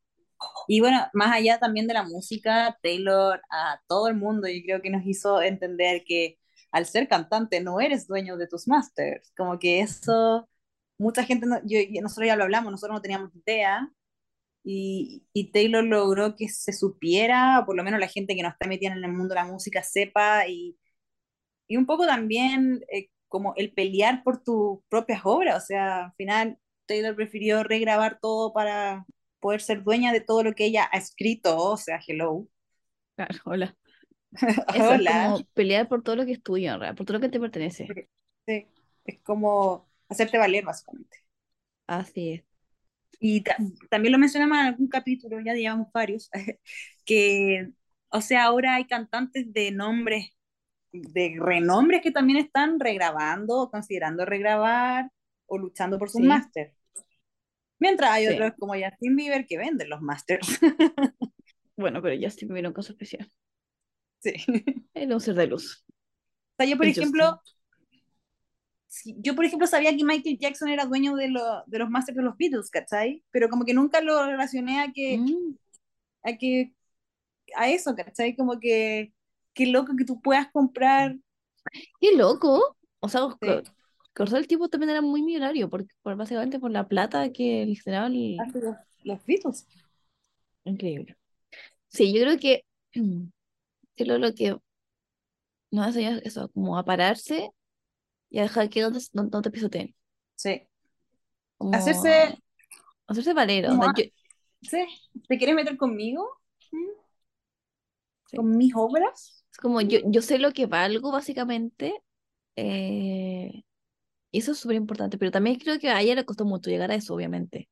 Y bueno, más allá también de la música, Taylor a todo el mundo yo creo que nos hizo entender que al ser cantante no eres dueño de tus masters. Como que eso, mucha gente, no- yo, nosotros ya lo hablamos, nosotros no teníamos idea. Y, y Taylor logró que se supiera, o por lo menos la gente que no está metida en el mundo de la música sepa, y, y un poco también eh, como el pelear por tus propias obras. O sea, al final Taylor prefirió regrabar todo para poder ser dueña de todo lo que ella ha escrito. O sea, hello. Claro, hola. Eso es Hola. como pelear por todo lo que es tuyo, en realidad, por todo lo que te pertenece. Sí, es como hacerte valer, básicamente. Así es. Y ta- también lo mencionamos en algún capítulo, ya llevamos varios, que, o sea, ahora hay cantantes de nombres, de renombres que también están regrabando, o considerando regrabar, o luchando por sus Sí. máster. Mientras hay Sí. otros como Justin Bieber que venden los másters. Bueno, pero Justin Bieber un caso especial. Sí. Un ser de luz. O sea, yo por El ejemplo, yo por ejemplo sabía que Michael Jackson era dueño de, lo- de los másters de los Beatles, ¿cachai? Pero como que nunca lo relacioné a que, Mm, a que, a eso, ¿cachai? Como que, qué loco que tú puedas comprar, Qué loco. O sea, Sí. co- Corso el tipo también era muy millonario, porque, por, básicamente por la plata que le generaban. el- los, los Beatles. Increíble. Sí, yo creo que que lo, lo que nos enseña es eso, como a pararse y a dejar que no te, no, no te pisoteen. Sí. Como Hacerse, hacerse valer. o como sea, a- yo- sí, ¿te quieres meter conmigo? Sí. ¿Con mis obras? Como yo, yo sé lo que valgo, básicamente. eh, y eso es súper importante. Pero también creo que a ella le costó mucho llegar a eso, obviamente.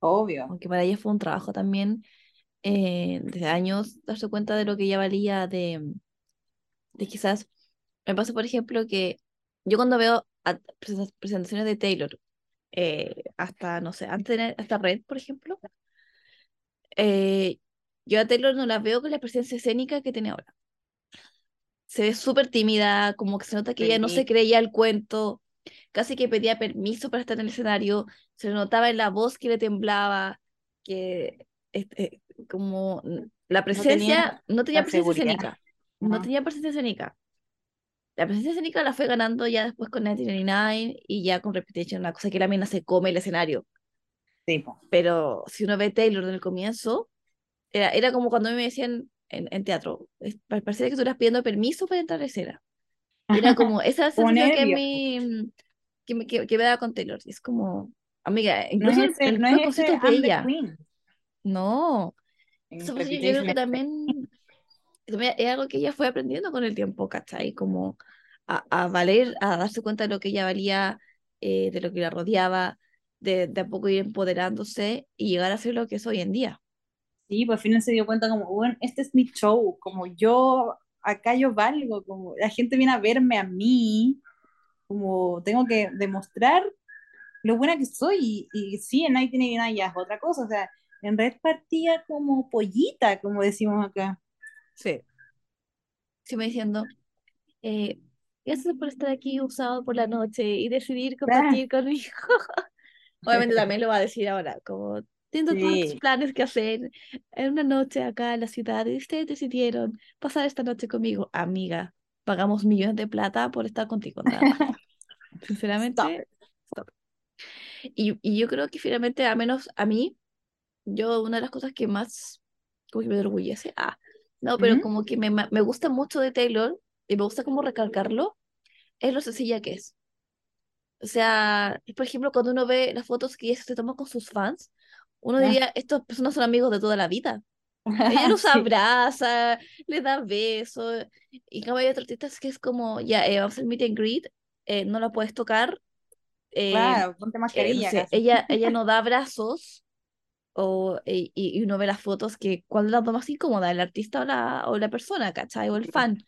Obvio. Aunque para ella fue un trabajo también eh, desde años darse cuenta de lo que ella valía, de, de quizás. Me pasa, por ejemplo, que yo cuando veo presentaciones de Taylor, eh, hasta, no sé, antes de hasta Red, por ejemplo, eh, yo a Taylor no la veo con la presencia escénica que tiene ahora. Se ve súper tímida, como que se nota que ella no se Sí. creía el cuento, casi que pedía permiso para estar en el escenario, se le notaba en la voz que le temblaba, que este, como la presencia, no tenía la presencia seguridad. escénica, no Ajá. tenía presencia escénica. La presencia escénica la fue ganando ya después con 1999 y ya con Reputation, una cosa que la mina se come el escenario. Sí. Pero si uno ve Taylor desde el comienzo, era, era como cuando a mí me decían en, en teatro, es- pa- parecía que tú estuvieras pidiendo permiso para entrar a escena. Era como esa sensación que, mm, que, me, que, que me daba con Taylor. Y es como, amiga, No incluso es en ese, en no es ese de ella. Queen. No. En Eso pues, yo, yo creo que es- también, también es algo que ella fue aprendiendo con el tiempo, ¿cachai? Como a, a valer, a darse cuenta de lo que ella valía, eh, de lo que la rodeaba, de, de a poco ir empoderándose y llegar a ser lo que es hoy en día. Sí, pues al final se dio cuenta como, bueno, este es mi show, como yo, acá yo valgo, como la gente viene a verme a mí, como tengo que demostrar lo buena que soy, y, y sí, en 1999 ya es otra cosa, o sea, en red partía como pollita, como decimos acá. Sí. Sí, me diciendo, eh, gracias por estar aquí usado por la noche y decidir compartir conmigo. Obviamente también lo va a decir ahora, como tantos Sí. planes que hacer en una noche acá en la ciudad y ustedes decidieron pasar esta noche conmigo. Amiga, pagamos millones de plata por estar contigo, nada. Sinceramente, stop. Y, y yo creo que finalmente, a menos a mí, yo una de las cosas que más como que me enorgullece, ah, no, pero como que me, me gusta mucho de Taylor y me gusta como recalcarlo, es lo sencilla que es. O sea, por ejemplo, cuando uno ve las fotos que ella se toma con sus fans, uno diría, estas personas son amigos de toda la vida. Ella los Sí, abraza, les da besos, y cambio hay otros artistas que es como, ya, eh, vamos a hacer meet and greet, eh, no la puedes tocar, eh, claro, ponte eh, no mascarilla sé, ella, ella no da abrazos, o, y, y uno ve las fotos que, ¿cuál es la más incómoda? ¿El artista o la, o la persona, ¿cachai? O el fan.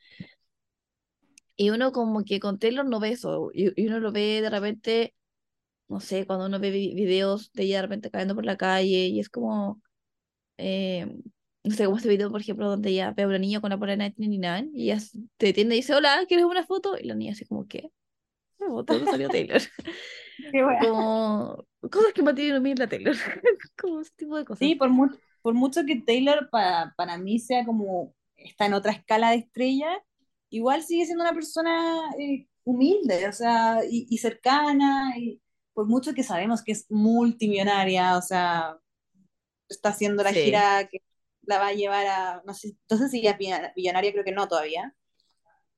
Y uno como que con Taylor no ve eso, y, y uno lo ve de repente, no sé, cuando uno ve vi- videos de ella de repente caminando por la calle, y es como, eh, no sé, como ese video, por ejemplo, donde ella ve a una niña con la polera 1999 y ella te detiene y dice, hola, ¿quieres una foto? Y la niña así como, ¿qué? Foto, ¿dónde salió Taylor? Qué wea. Como cosas que mantienen humilde a Taylor. Como ese tipo de cosas. Sí, por, mu- por mucho que Taylor para, para mí sea como está en otra escala de estrella, igual sigue siendo una persona eh, humilde, o sea, y, y cercana, y por mucho que sabemos que es multimillonaria, o sea, está haciendo la Sí. gira que la va a llevar a, no sé, no sé si ya es billonaria, billonaria, creo que no todavía, No,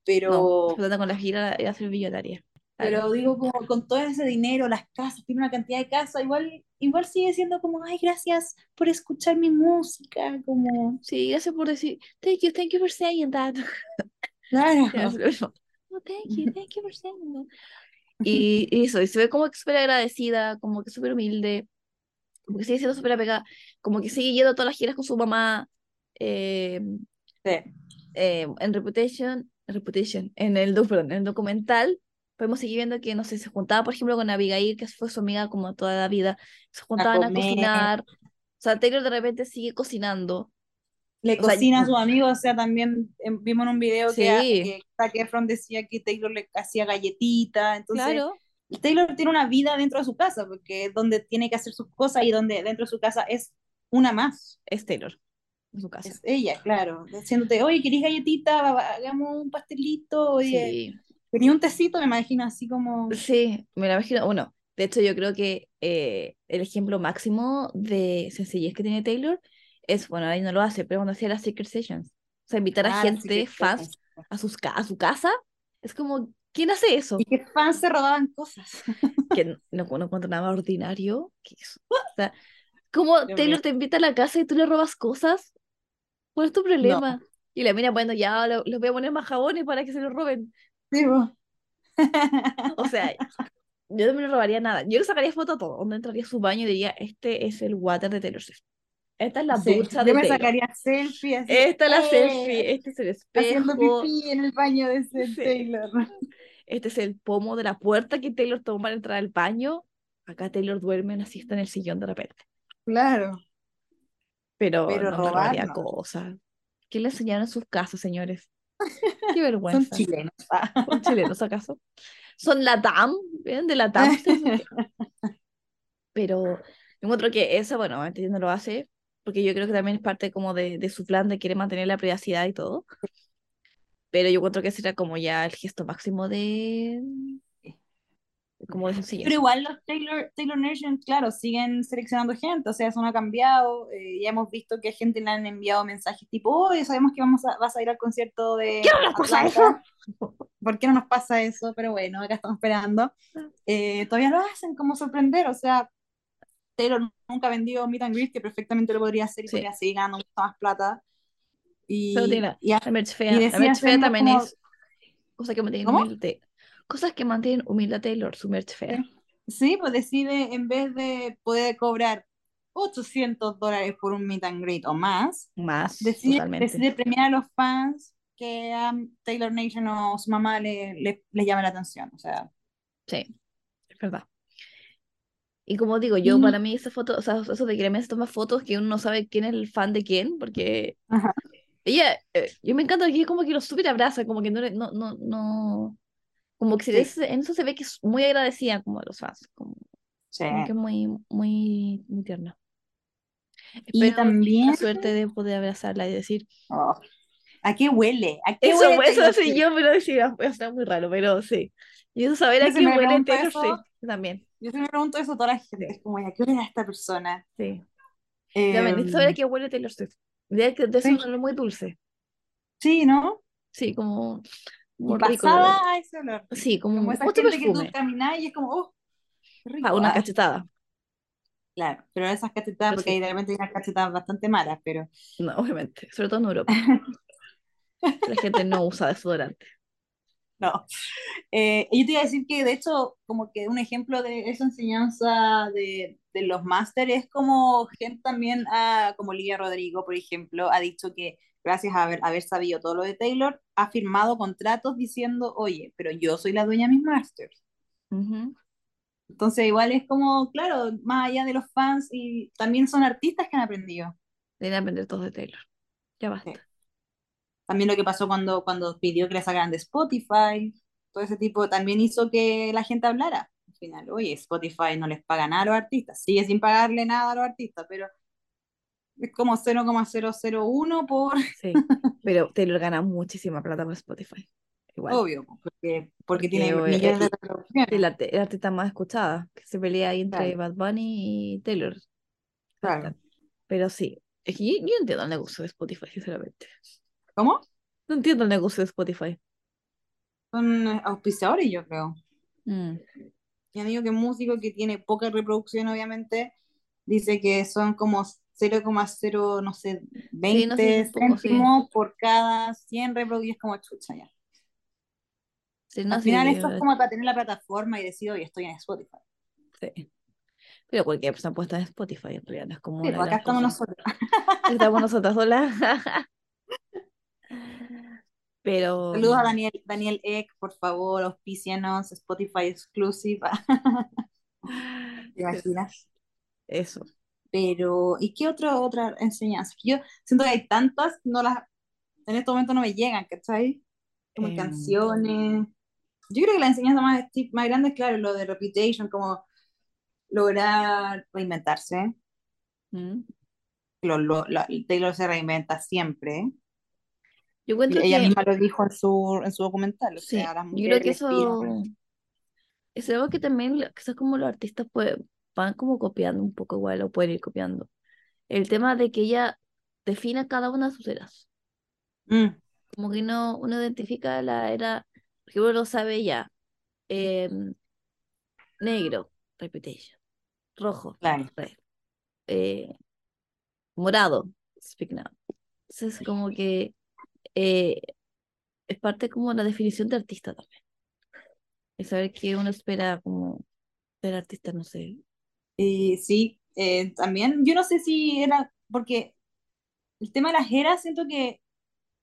pero, explotando con la gira y hacer billonaria. pero Claro. digo, como con todo ese dinero, las casas, tiene una cantidad de casas, igual, igual sigue siendo como, ay, gracias por escuchar mi música, como... Sí, gracias por decir, thank you, thank you for saying that. Claro. Oh, thank you, thank you for saying that. Y, y eso, y se ve como que súper agradecida, como que súper humilde, como que sigue siendo súper apegada, como que sigue yendo a todas las giras con su mamá. eh, Sí. eh, en Reputation, Reputation, en el, perdón, en el documental, podemos seguir viendo que, no sé, se juntaba, por ejemplo, con Abigail, que fue su amiga como toda la vida, se juntaban a comer. cocinar. O sea, Taylor de repente sigue cocinando. Le O sea, cocina a sus amigos, o sea, también em, vimos en un video que, Sí. que Zac Efron decía que Taylor le hacía galletitas, entonces Claro, Taylor tiene una vida dentro de su casa, porque es donde tiene que hacer sus cosas y donde dentro de su casa es una más, es Taylor, en su casa. es ella, claro, diciéndote, oye, ¿querés galletita? Hagamos un pastelito, oye, Sí, quería un tecito, me imagino, así como, sí, me lo imagino. Bueno, de hecho, yo creo que eh, el ejemplo máximo de sencillez que tiene Taylor es, bueno, ahí no lo hace, pero cuando hacía las Secret Sessions. O sea, invitar a Ah, gente, fans, a, sus, a su casa, es como, ¿quién hace eso? y que fans se robaban cosas. que no, no, no encuentro nada más ordinario que eso. O sea, ¿cómo Dios Taylor mío. te invita a la casa y tú le robas cosas? ¿Cuál es tu problema? Y la mina poniendo, ya, lo- les voy a poner más jabones para que se lo roben. Sí. O sea, yo no me robaría nada. Yo le sacaría foto a todo, donde entraría a su baño y diría, este es el water de Taylor Swift. Esta es la Sí, ducha yo de me Taylor. sacaría selfie así, Esta es la ¡eh! selfie, este es el haciendo espejo, pipí en el baño de Sí. Taylor. este es el pomo de la puerta que Taylor toma para entrar al baño. Acá Taylor duerme una siesta en el sillón de repente. Claro. Pero, Pero no robaría robar, no. cosas. ¿Qué le enseñaron en sus casas, señores? Qué Son vergüenza. chilenos. Ah. ¿Son chilenos acaso? ¿Son Latam? ¿Vienen de Latam? ustedes? Pero encuentro que eso, bueno, entiendo lo hace, porque yo creo que también es parte como de, de su plan de querer mantener la privacidad y todo. Pero yo encuentro que será como ya el gesto máximo de... como de sencillez. Pero igual los Taylor, Taylor Nation, claro, siguen seleccionando gente, o sea, eso no ha cambiado. eh, ya hemos visto que a gente le han enviado mensajes tipo, oye, sabemos que vamos a, vas a ir al concierto de ¿Qué no nos pasa Atlanta. ¿Por qué no nos pasa eso? Pero bueno, acá estamos esperando. Eh, todavía lo hacen como sorprender, o sea, Taylor nunca ha vendido Meet and Greet, que perfectamente lo podría hacer y Sí. podría seguir ganando mucha más plata. Y, la, y la merch fea. La merch fea también como- es cosas que mantienen ¿Cómo? humilde. Cosas que mantienen humilde a Taylor, su merch fea. Sí, pues decide, en vez de poder cobrar 800 dólares por un meet and greet o más, Más, decide, decide premiar a los fans que a Taylor Nation o su mamá le, le, les llame la atención. O sea, Sí, es verdad. Y como digo, yo para mí esa foto, o sea, eso de que la se toma fotos que uno no sabe quién es el fan de quién, porque Ajá. ella, eh, yo me encanta que es como que lo súper abraza, como que no, no, no, no, como que se Sí. ve- en eso se ve que es muy agradecida como de los fans, como, sí. como que es muy, muy, muy tierna. Y también, la suerte de poder abrazarla y decir, oh, ¿a qué huele? ¿A qué eso, huele eso sí Swift? yo, pero sí, va a estar muy raro, pero sí. Y eso saber a qué me huele Taylor eso, Swift también, Yo siempre me pregunto eso a toda la gente, es como, ¿a qué huele a esta persona? sí. Eh, necesito saber a qué huele Taylor Swift. De, que- de eso Sí. un olor muy dulce. sí, ¿no? Sí, como, como rico. pasada a ese olor. Sí, como, Como esa gente que tú perfume. caminas y es como, oh, qué rico. Ah, una ah. cachetada. Claro, pero esas cachetadas, Pero porque sí. hay unas cachetadas bastante malas, pero No, obviamente. Sobre todo en Europa. La gente no usa desodorante. No. Eh, yo te iba a decir que, de hecho, como que un ejemplo de esa enseñanza de, de los máster es como gente también, como Lidia Rodrigo, por ejemplo, ha dicho que gracias a haber, haber sabido todo lo de Taylor, ha firmado contratos diciendo, oye, pero yo soy la dueña de mis masters. Entonces, igual es como, claro, más allá de los fans, y también son artistas que han aprendido. Deben aprender todos de Taylor. Ya basta. También lo que pasó cuando, cuando pidió que la sacaran de Spotify, todo ese tipo, también hizo que la gente hablara. Al final, oye, Spotify no les paga nada a los artistas, sigue sin pagarle nada a los artistas, pero es como 0,001 por... Sí, pero Taylor gana muchísima plata por Spotify. Igual. Obvio, porque, porque tiene Porque, millones de eh, reproducciones. La, la artista más escuchada, que se pelea ahí entre Claro. Bad Bunny y Taylor. Claro. Pero sí, es que yo, yo entiendo el negocio de Spotify, sinceramente. ¿Cómo? No entiendo el negocio de Spotify. Son eh, auspiciadores, yo creo. Mm, Ya digo que un músico que tiene poca reproducción, obviamente, dice que son como 0,0, no sé, 20 Sí, no sé, sí. céntimos por cada 100 reproducciones, como chucha ya. sí, no, Al final es esto es como para tener la plataforma y decir, oye, estoy en Spotify. sí. Pero cualquier persona puede estar en Spotify, en realidad, es como pues acá estamos cosa. nosotros. Estamos nosotras solas. Pero Saludos a Daniel, Daniel Eck, por favor, auspícianos, Spotify exclusive. ¿Te imaginas? eso. Pero, ¿y qué otra, otra enseñanza? Yo siento que hay tantas, no las, en este momento no me llegan, ¿cachai? Como Em, canciones. Yo creo que la enseñanza más, más grande es, claro, lo de reputation, como lograr reinventarse. mm. Lo, Taylor se reinventa siempre. Yo Y encuentro ella que misma lo dijo en su, en su documental. O sí, sea, las yo creo que eso es algo que también quizás como los artistas pues, van como copiando un poco igual o pueden ir copiando. El tema de que ella defina cada una de sus eras. Mm, Como que no, uno identifica la era, porque uno lo sabe ya. em, negro, Reputation. Rojo, claro. Red. eh, morado, Speak Now. Entonces, como que eh, es parte como la definición de artista también. Es saber que uno espera como del artista, no sé. Y sí, eh, también, yo no sé si era, porque el tema de las eras, siento que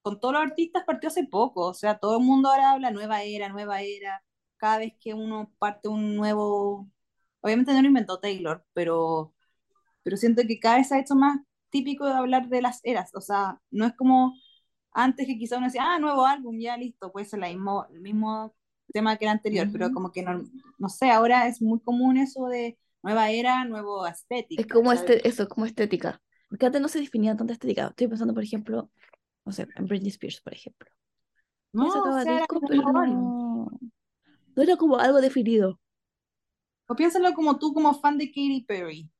con todos los artistas partió hace poco, o sea, todo el mundo ahora habla nueva era, nueva era, cada vez que uno parte un nuevo, obviamente no lo inventó Taylor, pero, pero siento que cada vez se ha hecho más típico de hablar de las eras, o sea, no es como antes que quizá uno decía, ah, nuevo álbum, ya listo, puede ser la mismo, el mismo tema que el anterior, pero como que no, no sé, ahora es muy común eso de nueva era, nuevo estética. Es como ¿sabes? este, eso, como estética. Porque antes no se definía tanta estética. Estoy pensando, por ejemplo, no sé, en Britney Spears, por ejemplo. No, o sea, era pero álbum. no, no era como algo definido. O piénsalo como tú, como fan de Katy Perry.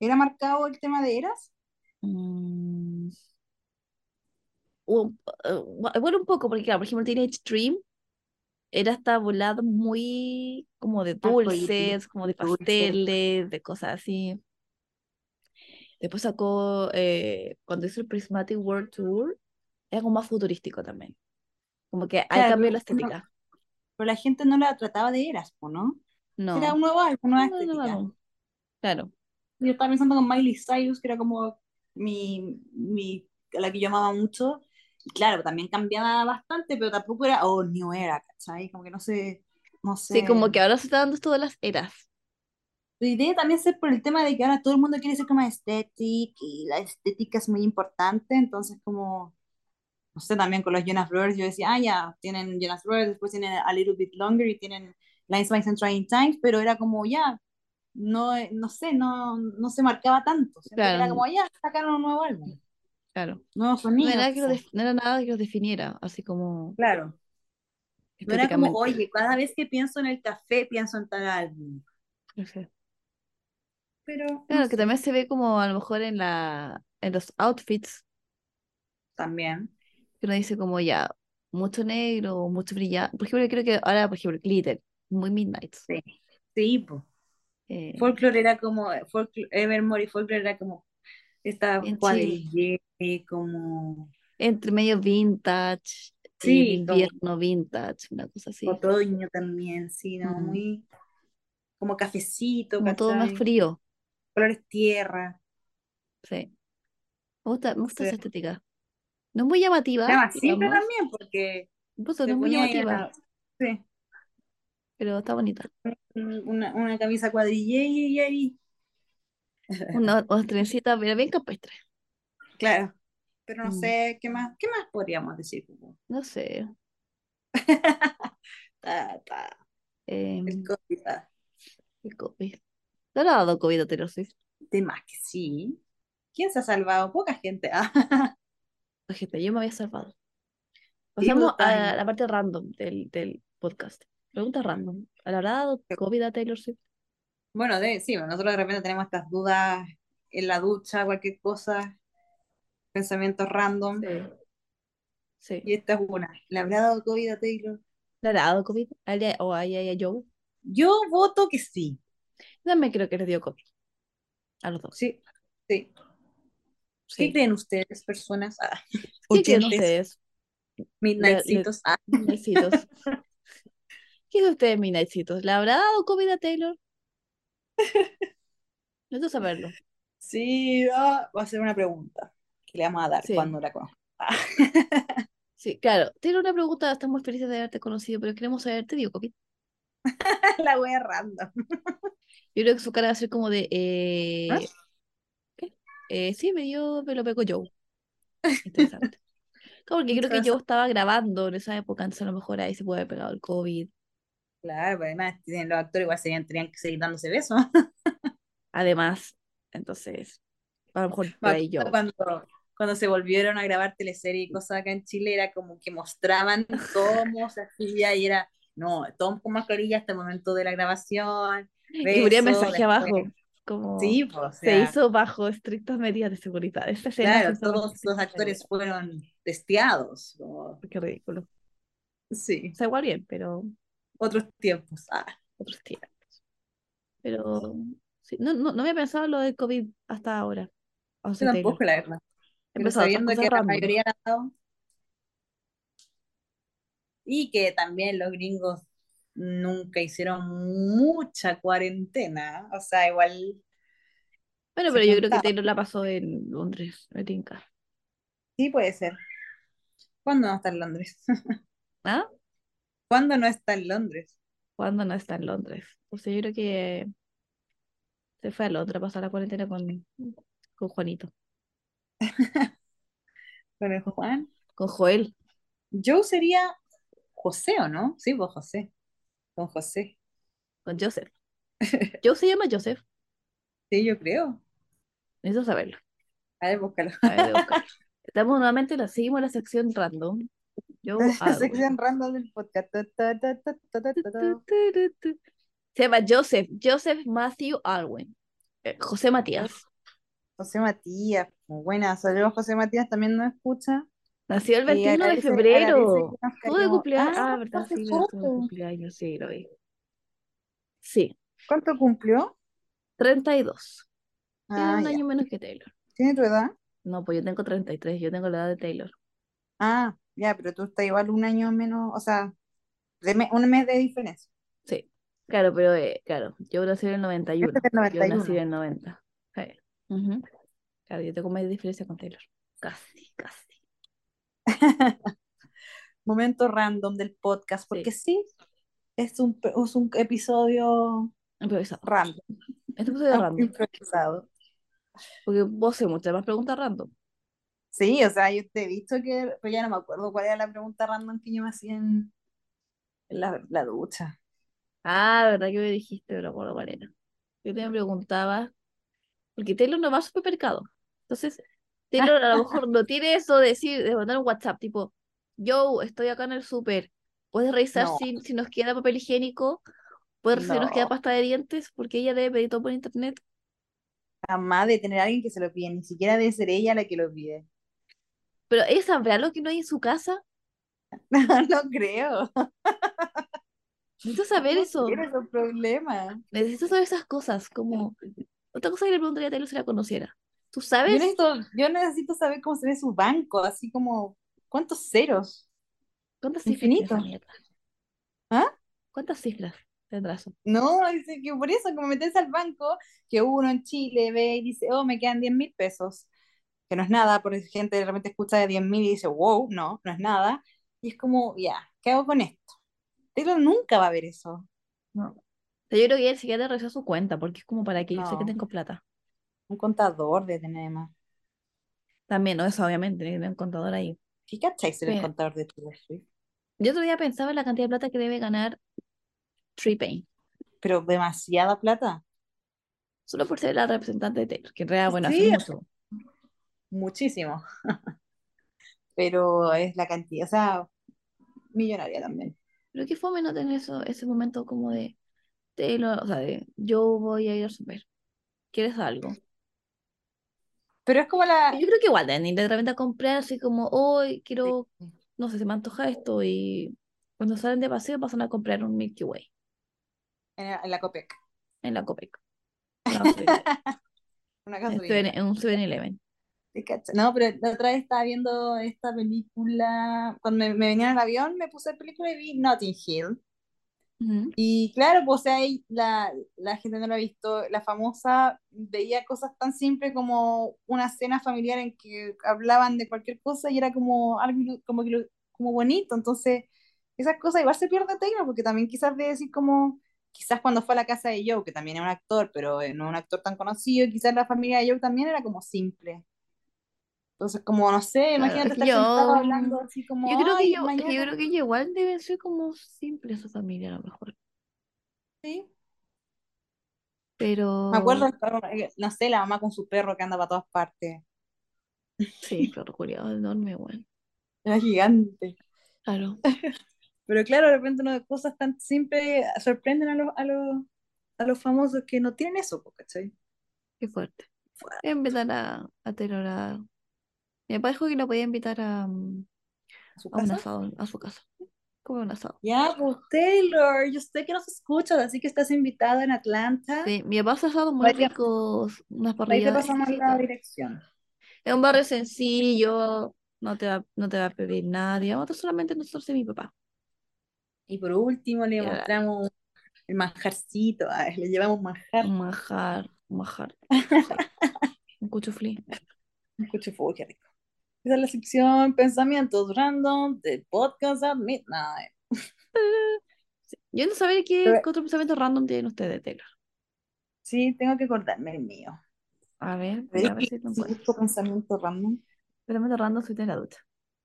¿Era marcado el tema de eras? Mm, un- eh, bueno, un poco, porque claro, por ejemplo, Teenage Dream era hasta volado muy como de dulces, como de pasteles, de cosas así. Después sacó, eh, cuando hizo el Prismatic World Tour, era como más futurístico también. Como que Claro, cambió la pero, no- estética. pero la gente no la trataba de eras, po, ¿no? No, Era un nuevo álbum, nueva no, no, estética. no, claro. Yo estaba pensando con Miley Cyrus, que era como mi, mi, a la que yo amaba mucho. Y claro, también cambiaba bastante, pero tampoco era, oh, new era, ¿cachai? Como que no sé, no sé. Sí, como que ahora se está dando esto de las eras. La idea también ser por el tema de que ahora todo el mundo quiere ser como estética y la estética es muy importante, entonces como, no sé, también con los Jonas Brothers yo decía, ah, ya, tienen Jonas Brothers, después tienen A Little Bit Longer y tienen Lines, Mice and Trying Times, pero era como, ya, no, no sé, no, no se marcaba tanto, Claro, era como, ya, sacaron un nuevo álbum, claro. No sonidos, era, nada que lo quizás. def- no era nada que los definiera, así como Claro. No era como, oye, cada vez que pienso en el café, pienso en tal álbum. No sé. Pero, no Claro, que sé, también se ve como a lo mejor en la, en los outfits, también. que uno dice como ya, mucho negro, mucho brillante. Por ejemplo, creo que ahora, por ejemplo, glitter, muy midnight. Sí, sí, pues. Eh, Folklore era como, folklore, Evermore y Folklore era como esta bien como Entre medio vintage, eh, sí, como invierno vintage, una cosa así. otoño también, sí, ¿no? Mm, Muy como cafecito, Como todo más frío. Colores tierra. Sí. Me gusta, me gusta Sí. esa estética. No es muy llamativa, digamos. también, porque Incluso no es muy llamativa, sí, pero está bonita. una, una camisa cuadrille y ahí, Una, una trencita, pero bien campestre. Claro. pero no Mm. sé qué más, qué más podríamos decir. No sé. ta, ta, em, el COVID, ah, el COVID. ¿Te ha dado COVID a Taylor Swift? de más que sí. ¿Quién se ha salvado? Poca gente. Ah, gente, yo me había salvado. Pasamos a la parte random del, del podcast. Pregunta random. ¿Le habrá dado COVID a Taylor Swift? Bueno, de, sí, nosotros de repente tenemos estas dudas en la ducha, cualquier cosa, pensamientos random. Sí. Sí. Y esta es una. ¿Le habrá dado COVID a Taylor? ¿Le habrá dado COVID? ¿A ella o a Joe? Yo voto que sí. Yo También creo que les dio COVID. A los dos. Sí, sí. Sí. ¿Qué creen ustedes, personas? Ah, ¿Qué creen ustedes? Ah, Midnightsitos. ¿Qué creen ustedes, Midnightsitos? ¿Le habrá dado COVID a Taylor? Necesito saberlo. sí, ah, va a ser una pregunta que le vamos a dar Sí. cuando la conozca. Ah, Sí, claro. Tiene una pregunta, estamos felices de haberte conocido, pero queremos saber, ¿te dio COVID? la wea random. Yo creo que su cara va a ser como de, eh, ¿Ah? ¿qué? Eh, sí, me dio, me lo pegó Joe. Interesante. Porque creo que. Joe estaba grabando en esa época, entonces a lo mejor ahí se puede haber pegado el COVID. Claro, pero además tienen- los actores igual serían, tenían que seguir dándose besos. Además, entonces, a lo mejor por ahí. Cuando, cuando se volvieron a grabar teleseries y cosas acá en Chile, era como que mostraban cómo se hacía y era, no, todos con mascarilla hasta el momento de la grabación. Y beso, mensaje abajo, como Sí, pues, o se hizo bajo estrictas medidas de seguridad. Esta claro, todos los actores fueron testeados. como- Qué ridículo. sí, O sea, igual bien, pero otros tiempos. Ah, otros tiempos. Pero sí, no, no, no había pensado lo del COVID hasta ahora. O sea, Taylor. tampoco, la verdad. Pero sabiendo que la mayoría la dado, y que también los gringos nunca hicieron mucha cuarentena, o sea, igual Bueno, pero yo creo que. Taylor la pasó en Londres, me tinca. Sí, puede ser. ¿Cuándo no está en Londres? ¿Ah? ¿Cuándo no está en Londres? Cuando no está en Londres. O sea, yo creo que se fue a Londres a pasar la cuarentena con, con Juanito, ¿Con el Juan? con Joel. Yo sería José, ¿o no? Sí, pues José. Con José. Con Joseph. Joe se llama Joseph. Sí, yo creo. Necesito saberlo. A ver, búscalo. A ver. Estamos nuevamente, la seguimos en la sección random. Joe La sección random del podcast. Se llama Joseph, Joseph Matthew Alwyn. Eh, José Matías. José Matías, muy buena. Saludos, José Matías, también nos escucha. Nació el Y 21 de febrero. Estuvo de cumpleaños. Ah, Ah, verdad, sí, estuvo de cumpleaños, sí, lo vi. Sí, ¿Cuánto cumplió? 32. Tiene Ah, un ya. año menos que Taylor. ¿Tiene tu edad? No, pues yo tengo 33, yo tengo la edad de Taylor. Ah, ya, pero tú estás igual un año menos, o sea, de me- un mes de diferencia. Sí, claro, pero eh, claro, yo nací en el 91. Este es del Yo nací 91. en el 90. Sí. Ujú. Claro, yo tengo más diferencia con Taylor. Casi, casi. Momento random del podcast, porque sí, es un, es un episodio Improvisado. random, Este episodio random. improvisado. Porque vos haces muchas más preguntas random. Sí, o sea, yo te he visto que, pero ya no me acuerdo cuál era la pregunta random que yo me hacía en, en la, la ducha. Ah, verdad que me dijiste, pero no me acuerdo cuál era. Yo te preguntaba, porque Taylor no va a su supermercado. Entonces, Taylor a lo mejor no tiene eso de decir, de mandar un WhatsApp, tipo, yo estoy acá en el súper, ¿puedes revisar No. si, si nos queda papel higiénico? ¿Puedes revisar si nos queda No. pasta de dientes? Porque ella debe pedir todo por internet. Jamás de tener a alguien que se lo pide, ni siquiera debe ser ella la que lo pide. Pero ella sabrá lo que no hay en su casa. No creo. Necesito saber No eso. esos problemas. Necesito saber esas cosas. Como, otra cosa que le preguntaría a Taylor si la conociera. ¿Tú Yo sabes? necesito, yo necesito saber cómo se ve su banco, así como, ¿cuántos ceros? ¿Cuántas cifras Infinito. mierda? ¿Ah? ¿Cuántas cifras tendrá eso? No, dice que por eso, como meterse al banco, que uno en Chile ve y dice, oh, me quedan 10 mil pesos, que no es nada, porque gente de repente escucha de 10 mil y dice, wow, no, no es nada, y es como, ya, ¿qué hago con esto? Taylor nunca va a ver eso. No. Sea, yo creo que ella siquiera revisó su cuenta, porque es como para que yo sé que No. tengo plata. Un contador de tener más. También, no, eso obviamente, tiene un contador ahí. ¿Qué cacháis en el contador de Taylor Swift? Yo otro día pensaba en la cantidad de plata que debe ganar Pain Pero demasiada plata. solo por ser la representante de Taylor, que en realidad, bueno, hace Sí. mucho. Muchísimo. Pero es la cantidad, o sea, millonaria también. Pero qué fome no tener eso, ese momento como de Taylor, o sea, de yo voy a ir a super. ¿Quieres algo? Pero es como la... Yo creo que igual deben ir de repente a comprar así como, hoy quiero, no sé, se me antoja esto y cuando salen de paseo pasan a comprar un Milky Way En la, en la Copec. en la Copec. Sé, Una en gasolina. En un 7-Eleven. ¿Te cachai? No, pero la otra vez estaba viendo esta película. Cuando me, me venía en el avión, me puse la película y vi Notting Hill. Y claro, pues o sea, la, la gente no lo ha visto. La famosa veía cosas tan simples como una cena familiar en que hablaban de cualquier cosa y era como algo como, como bonito. Entonces, esas cosas igual se pierde Taylor, porque también quizás de decir como, quizás cuando fue a la casa de Joe, que también era un actor, pero eh, no un actor tan conocido, quizás la familia de Joe también era como simple. Entonces, como, no sé, Claro, imagínate que estar yo- hablando así como, Yo creo que "Ay, yo, creo que igual deben ser como simples su familia a lo mejor. sí". Pero Me acuerdo, eh, no sé, la mamá con su perro que anda para todas partes. sí, pero culiado enorme, bueno. Era gigante. Claro. Pero claro, de repente de cosas tan simples sorprenden a los, a los, a los famosos que no tienen eso, ¿cachai? Qué fuerte. A invitar a, a Taylor a... Mi papá dijo que la podía invitar a, mm, A su a un casa. asado, a su casa. Como un asado. Ya, pues Taylor, yo sé que nos escuchas, así que estás invitada en Atlanta. Sí, mi papá hace asados muy Vaya. ricos, unas Ahí te pasamos la exquisitas. dirección. Es un barrio sencillo, no te va, no te va a pedir nadie, vamos a estar solamente nosotros y mi papá. Y por último le Ya. mostramos el manjarcito, ah, le llevamos manjar. Un manjar, un manjar. sí. Un cuchuflí. Un cuchufú, qué rico. Esa es la sección Pensamientos Random de Podcast at Midnight. Yo no saber qué, Pero- otro pensamiento random tienen ustedes de Taylor. Sí, tengo que acordarme el mío. A ver, a ver si si encuentro. pensamiento random. Pensamiento random soy de la ducha.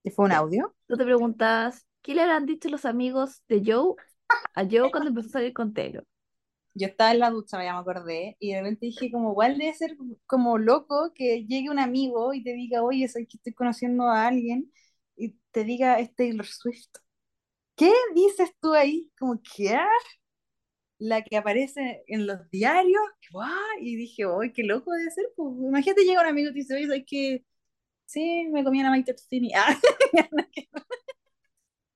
¿Y fue un audio? Tú te preguntas, ¿qué le habrán dicho los amigos de Joe a Joe cuando empezó a salir con Taylor? Yo estaba en la ducha, ya me acordé, y de repente dije como, igual debe ser como loco que llegue un amigo y te diga, oye, soy que estoy conociendo a alguien, y te diga, es Taylor Swift. ¿Qué dices tú ahí? Como, ¿qué? La que aparece en los diarios, ¿What? y dije, oye, qué loco debe ser. Pues, imagínate llega un amigo y te dice, oye, ¿sabes qué? Sí, me comí una Maite Tostini. Ah,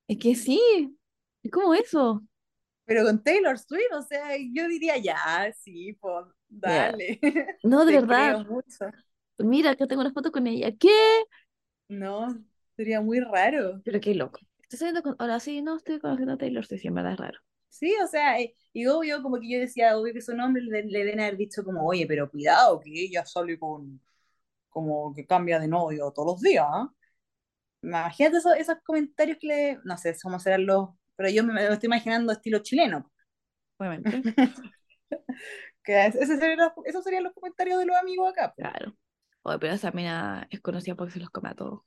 Es que sí, es como eso. Pero con Taylor Swift, o sea, yo diría, ya, sí, pues, dale. No, de Te verdad. Mira, acá tengo una foto con ella. ¿Qué? No, sería muy raro. Pero qué loco. Estoy saliendo con... Ahora sí, no estoy conociendo a Taylor Swift, sí, en verdad es raro. Sí, o sea, eh, y obvio, como que yo decía, obvio que su nombre le, le deben haber dicho como, oye, pero cuidado, que ella sale con, como que cambia de novio todos los días. Imagínate esos, esos comentarios que le, no sé cómo serán los, pero yo me, lo estoy imaginando estilo chileno, Obviamente. que ese sería los- esos serían los comentarios de los amigos acá, pues. Claro. Oye, pero esa mina es conocida porque se los come a todos.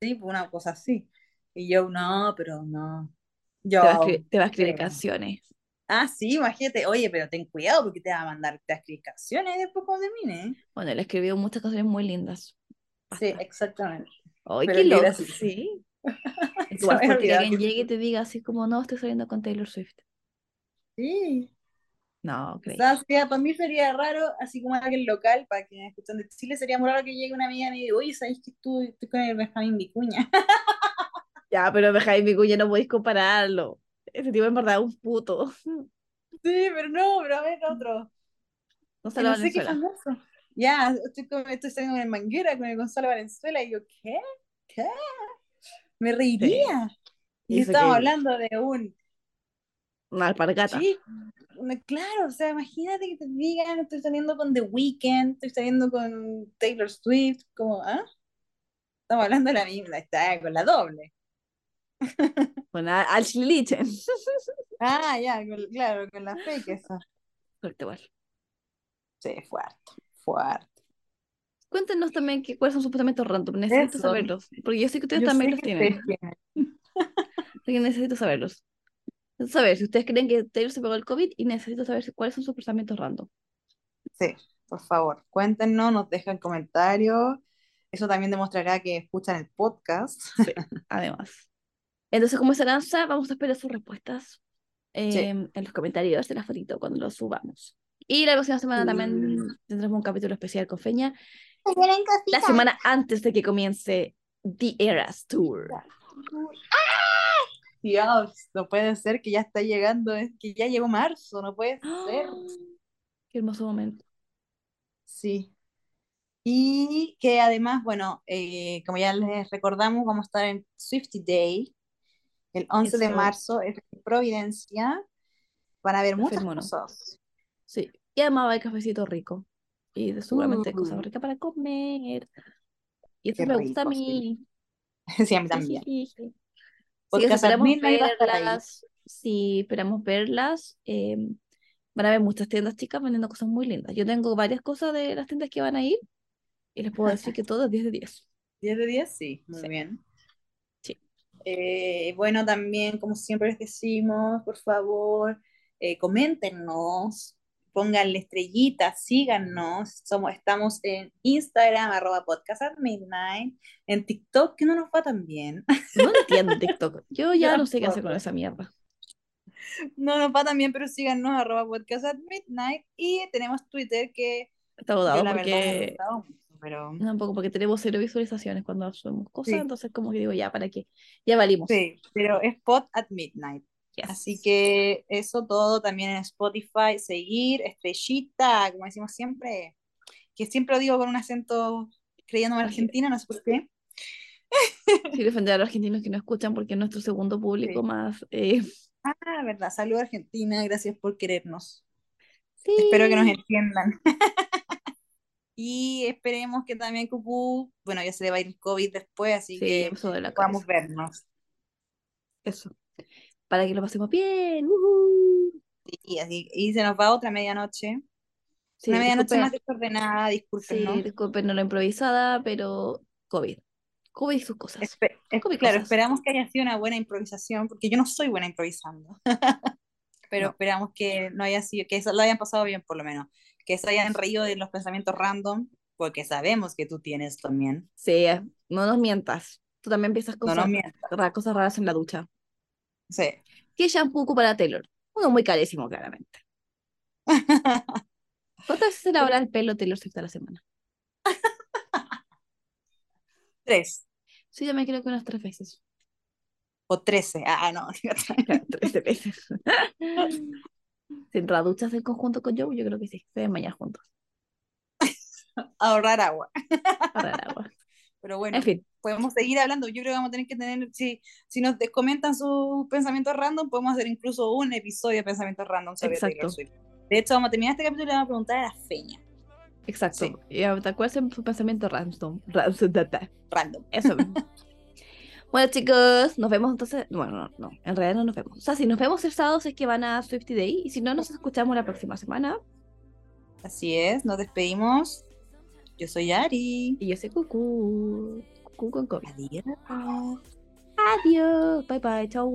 sí, pues una cosa así. Y yo, no, pero no. Te va a escribir, te va a escribir pero- canciones. Ah, sí, imagínate, oye, pero ten cuidado porque te va a mandar te va a escribir canciones después cuando termine. ¿eh? Bueno, él ha escribido muchas canciones muy lindas. Sí, exactamente. Qué loco. Sí. Igual porque alguien llegue y te diga así como, no, estoy saliendo con Taylor Swift. Sí. No, creo. O sea, sería- para mí sería raro, así como alguien local, para quienes escuchan de Chile, sería muy raro que llegue una amiga y me diga, oye, ¿sabes que estoy, estoy con el Benjamín Vicuña? Ya, pero dejáis mi cuña, no podéis compararlo. Ese tipo en verdad es un puto. sí, pero no, pero a ver, otro. No Que se lo no sé qué famoso. Ya, estoy, con, estoy saliendo en Manguera con el Gonzalo Valenzuela y yo, ¿qué? ¿Qué? Me reiría. Y Y eso estábamos que- hablando de un Una alpargata. Sí, claro, o sea, imagínate que te digan, estoy saliendo con The Weeknd, estoy saliendo con Taylor Swift, como, ¿ah? Estamos hablando de la misma, está con la doble. Con a- al Schlichen. Ah, ya, con- claro, con la fake esa. Suerte igual. Sí, fuerte, fuerte. Cuéntenos también que, cuáles son sus pensamientos random. Necesito Eso. saberlos. Porque yo sé que ustedes Yo también los tienen. Así que necesito saberlos. Necesito saber si ustedes creen que Taylor se pegó el COVID y necesito saber si- cuáles son sus pensamientos random. Sí, por favor, cuéntenos, nos dejan comentarios. Eso también demostrará que escuchan el podcast. Además. Entonces, como esperanza, vamos a esperar sus respuestas Sí. eh, en los comentarios de la fotito cuando lo subamos. Y la próxima semana también Mm. tendremos un capítulo especial con Feña. La semana antes de que comience The Eras Tour. Dios, no puede ser que ya está llegando, es que ya llegó marzo, no puede ser. Qué hermoso momento. Sí. Y que además, bueno, eh, como ya les recordamos, vamos a estar en Swifty Day, el 11 de Eso. marzo, es en Providencia. Van a haber muchas cosas. Sí. Y además hay cafecito rico. Y de- seguramente cosas Mm. ricas para comer. Y eso Qué me gusta a rico, mí. Sí, a mí también. Jijiji. Así que Podcast at esperamos verlas. Sí, esperamos verlas. eh, van a haber muchas tiendas chicas vendiendo cosas muy lindas. Yo tengo varias cosas de las tiendas que van a ir y les puedo decir que todo es 10 de 10. 10 de 10, sí, muy Sí. bien. Sí. Eh, bueno, también, como siempre les decimos, por favor, eh, coméntenos, pónganle estrellitas, síganos. Somos, estamos en Instagram, arroba podcast at midnight, en TikTok, que no nos va tan bien. No entiendo TikTok. Yo ya no sé qué hacer tampoco. con esa mierda. No nos va tan bien, pero síganos, arroba podcast at midnight. Y tenemos Twitter, que Está agotado la verdad no porque pero no, un poco porque tenemos cero visualizaciones cuando subimos cosas, Sí. entonces como que digo, ya, ¿para qué? Ya valimos. sí, pero es pod at midnight. Yes. Así que eso todo también en Spotify, seguir, estrellita, como decimos siempre, que siempre lo digo con un acento creyéndome argentina, no sé por qué. Sí, defender a los argentinos que no escuchan porque es nuestro segundo público Sí. más. eh, Ah, verdad, salud Argentina, gracias por querernos. sí. Espero que nos entiendan. y esperemos que también Cucú, bueno, ya se le va a ir el COVID después, así Sí, que podamos vernos. Eso. Para que lo pasemos bien. ujú. Y, así, y se nos va otra medianoche. Sí, Una medianoche disculpen- más desordenada, discúlpenos. Sí, disculpen, no la improvisada, pero COVID. COVID y sus cosas. Espe- es- Come claro, cosas. esperamos que haya sido una buena improvisación, porque yo no soy buena improvisando. Pero No. esperamos que no haya sido, que eso lo hayan pasado bien por lo menos, que se hayan reído de los pensamientos random, porque sabemos que tú tienes también. Sí, eh, no nos mientas. Tú también No cosas, nos mientas. ra- cosas raras en la ducha. Sí. ¿Qué shampoo ocupa la Taylor? Uno muy carísimo, claramente. ¿Cuántas veces se lavará el pelo Taylor Swift a la semana? Tres Sí, yo me creo que unas tres veces. o trece. Ah, no. Trece veces. A duchas en conjunto con Joe, yo creo que sí. Se bañar juntos. Ahorrar agua. El agua. Pero bueno, En fin, podemos seguir hablando. Yo creo que vamos a tener que tener, si, si nos comentan sus pensamientos random, podemos hacer incluso un episodio de pensamientos random sobre Exacto. Taylor Swift. De hecho, vamos a terminar este capítulo y le vamos a preguntar a la feña. exacto. Sí. Y ahorita, ¿cuál es su pensamiento random? Random. Random. Eso mismo. Bueno, chicos, nos vemos entonces. Bueno, no, no, en realidad no nos vemos. O sea, si nos vemos el sábado es que van a Swifty Day. Y si no, nos escuchamos la próxima semana. Así es, nos despedimos. Yo soy Ari. Y yo soy Cucu. Cucu con COVID. Adiós. Adiós. Bye bye. Chau.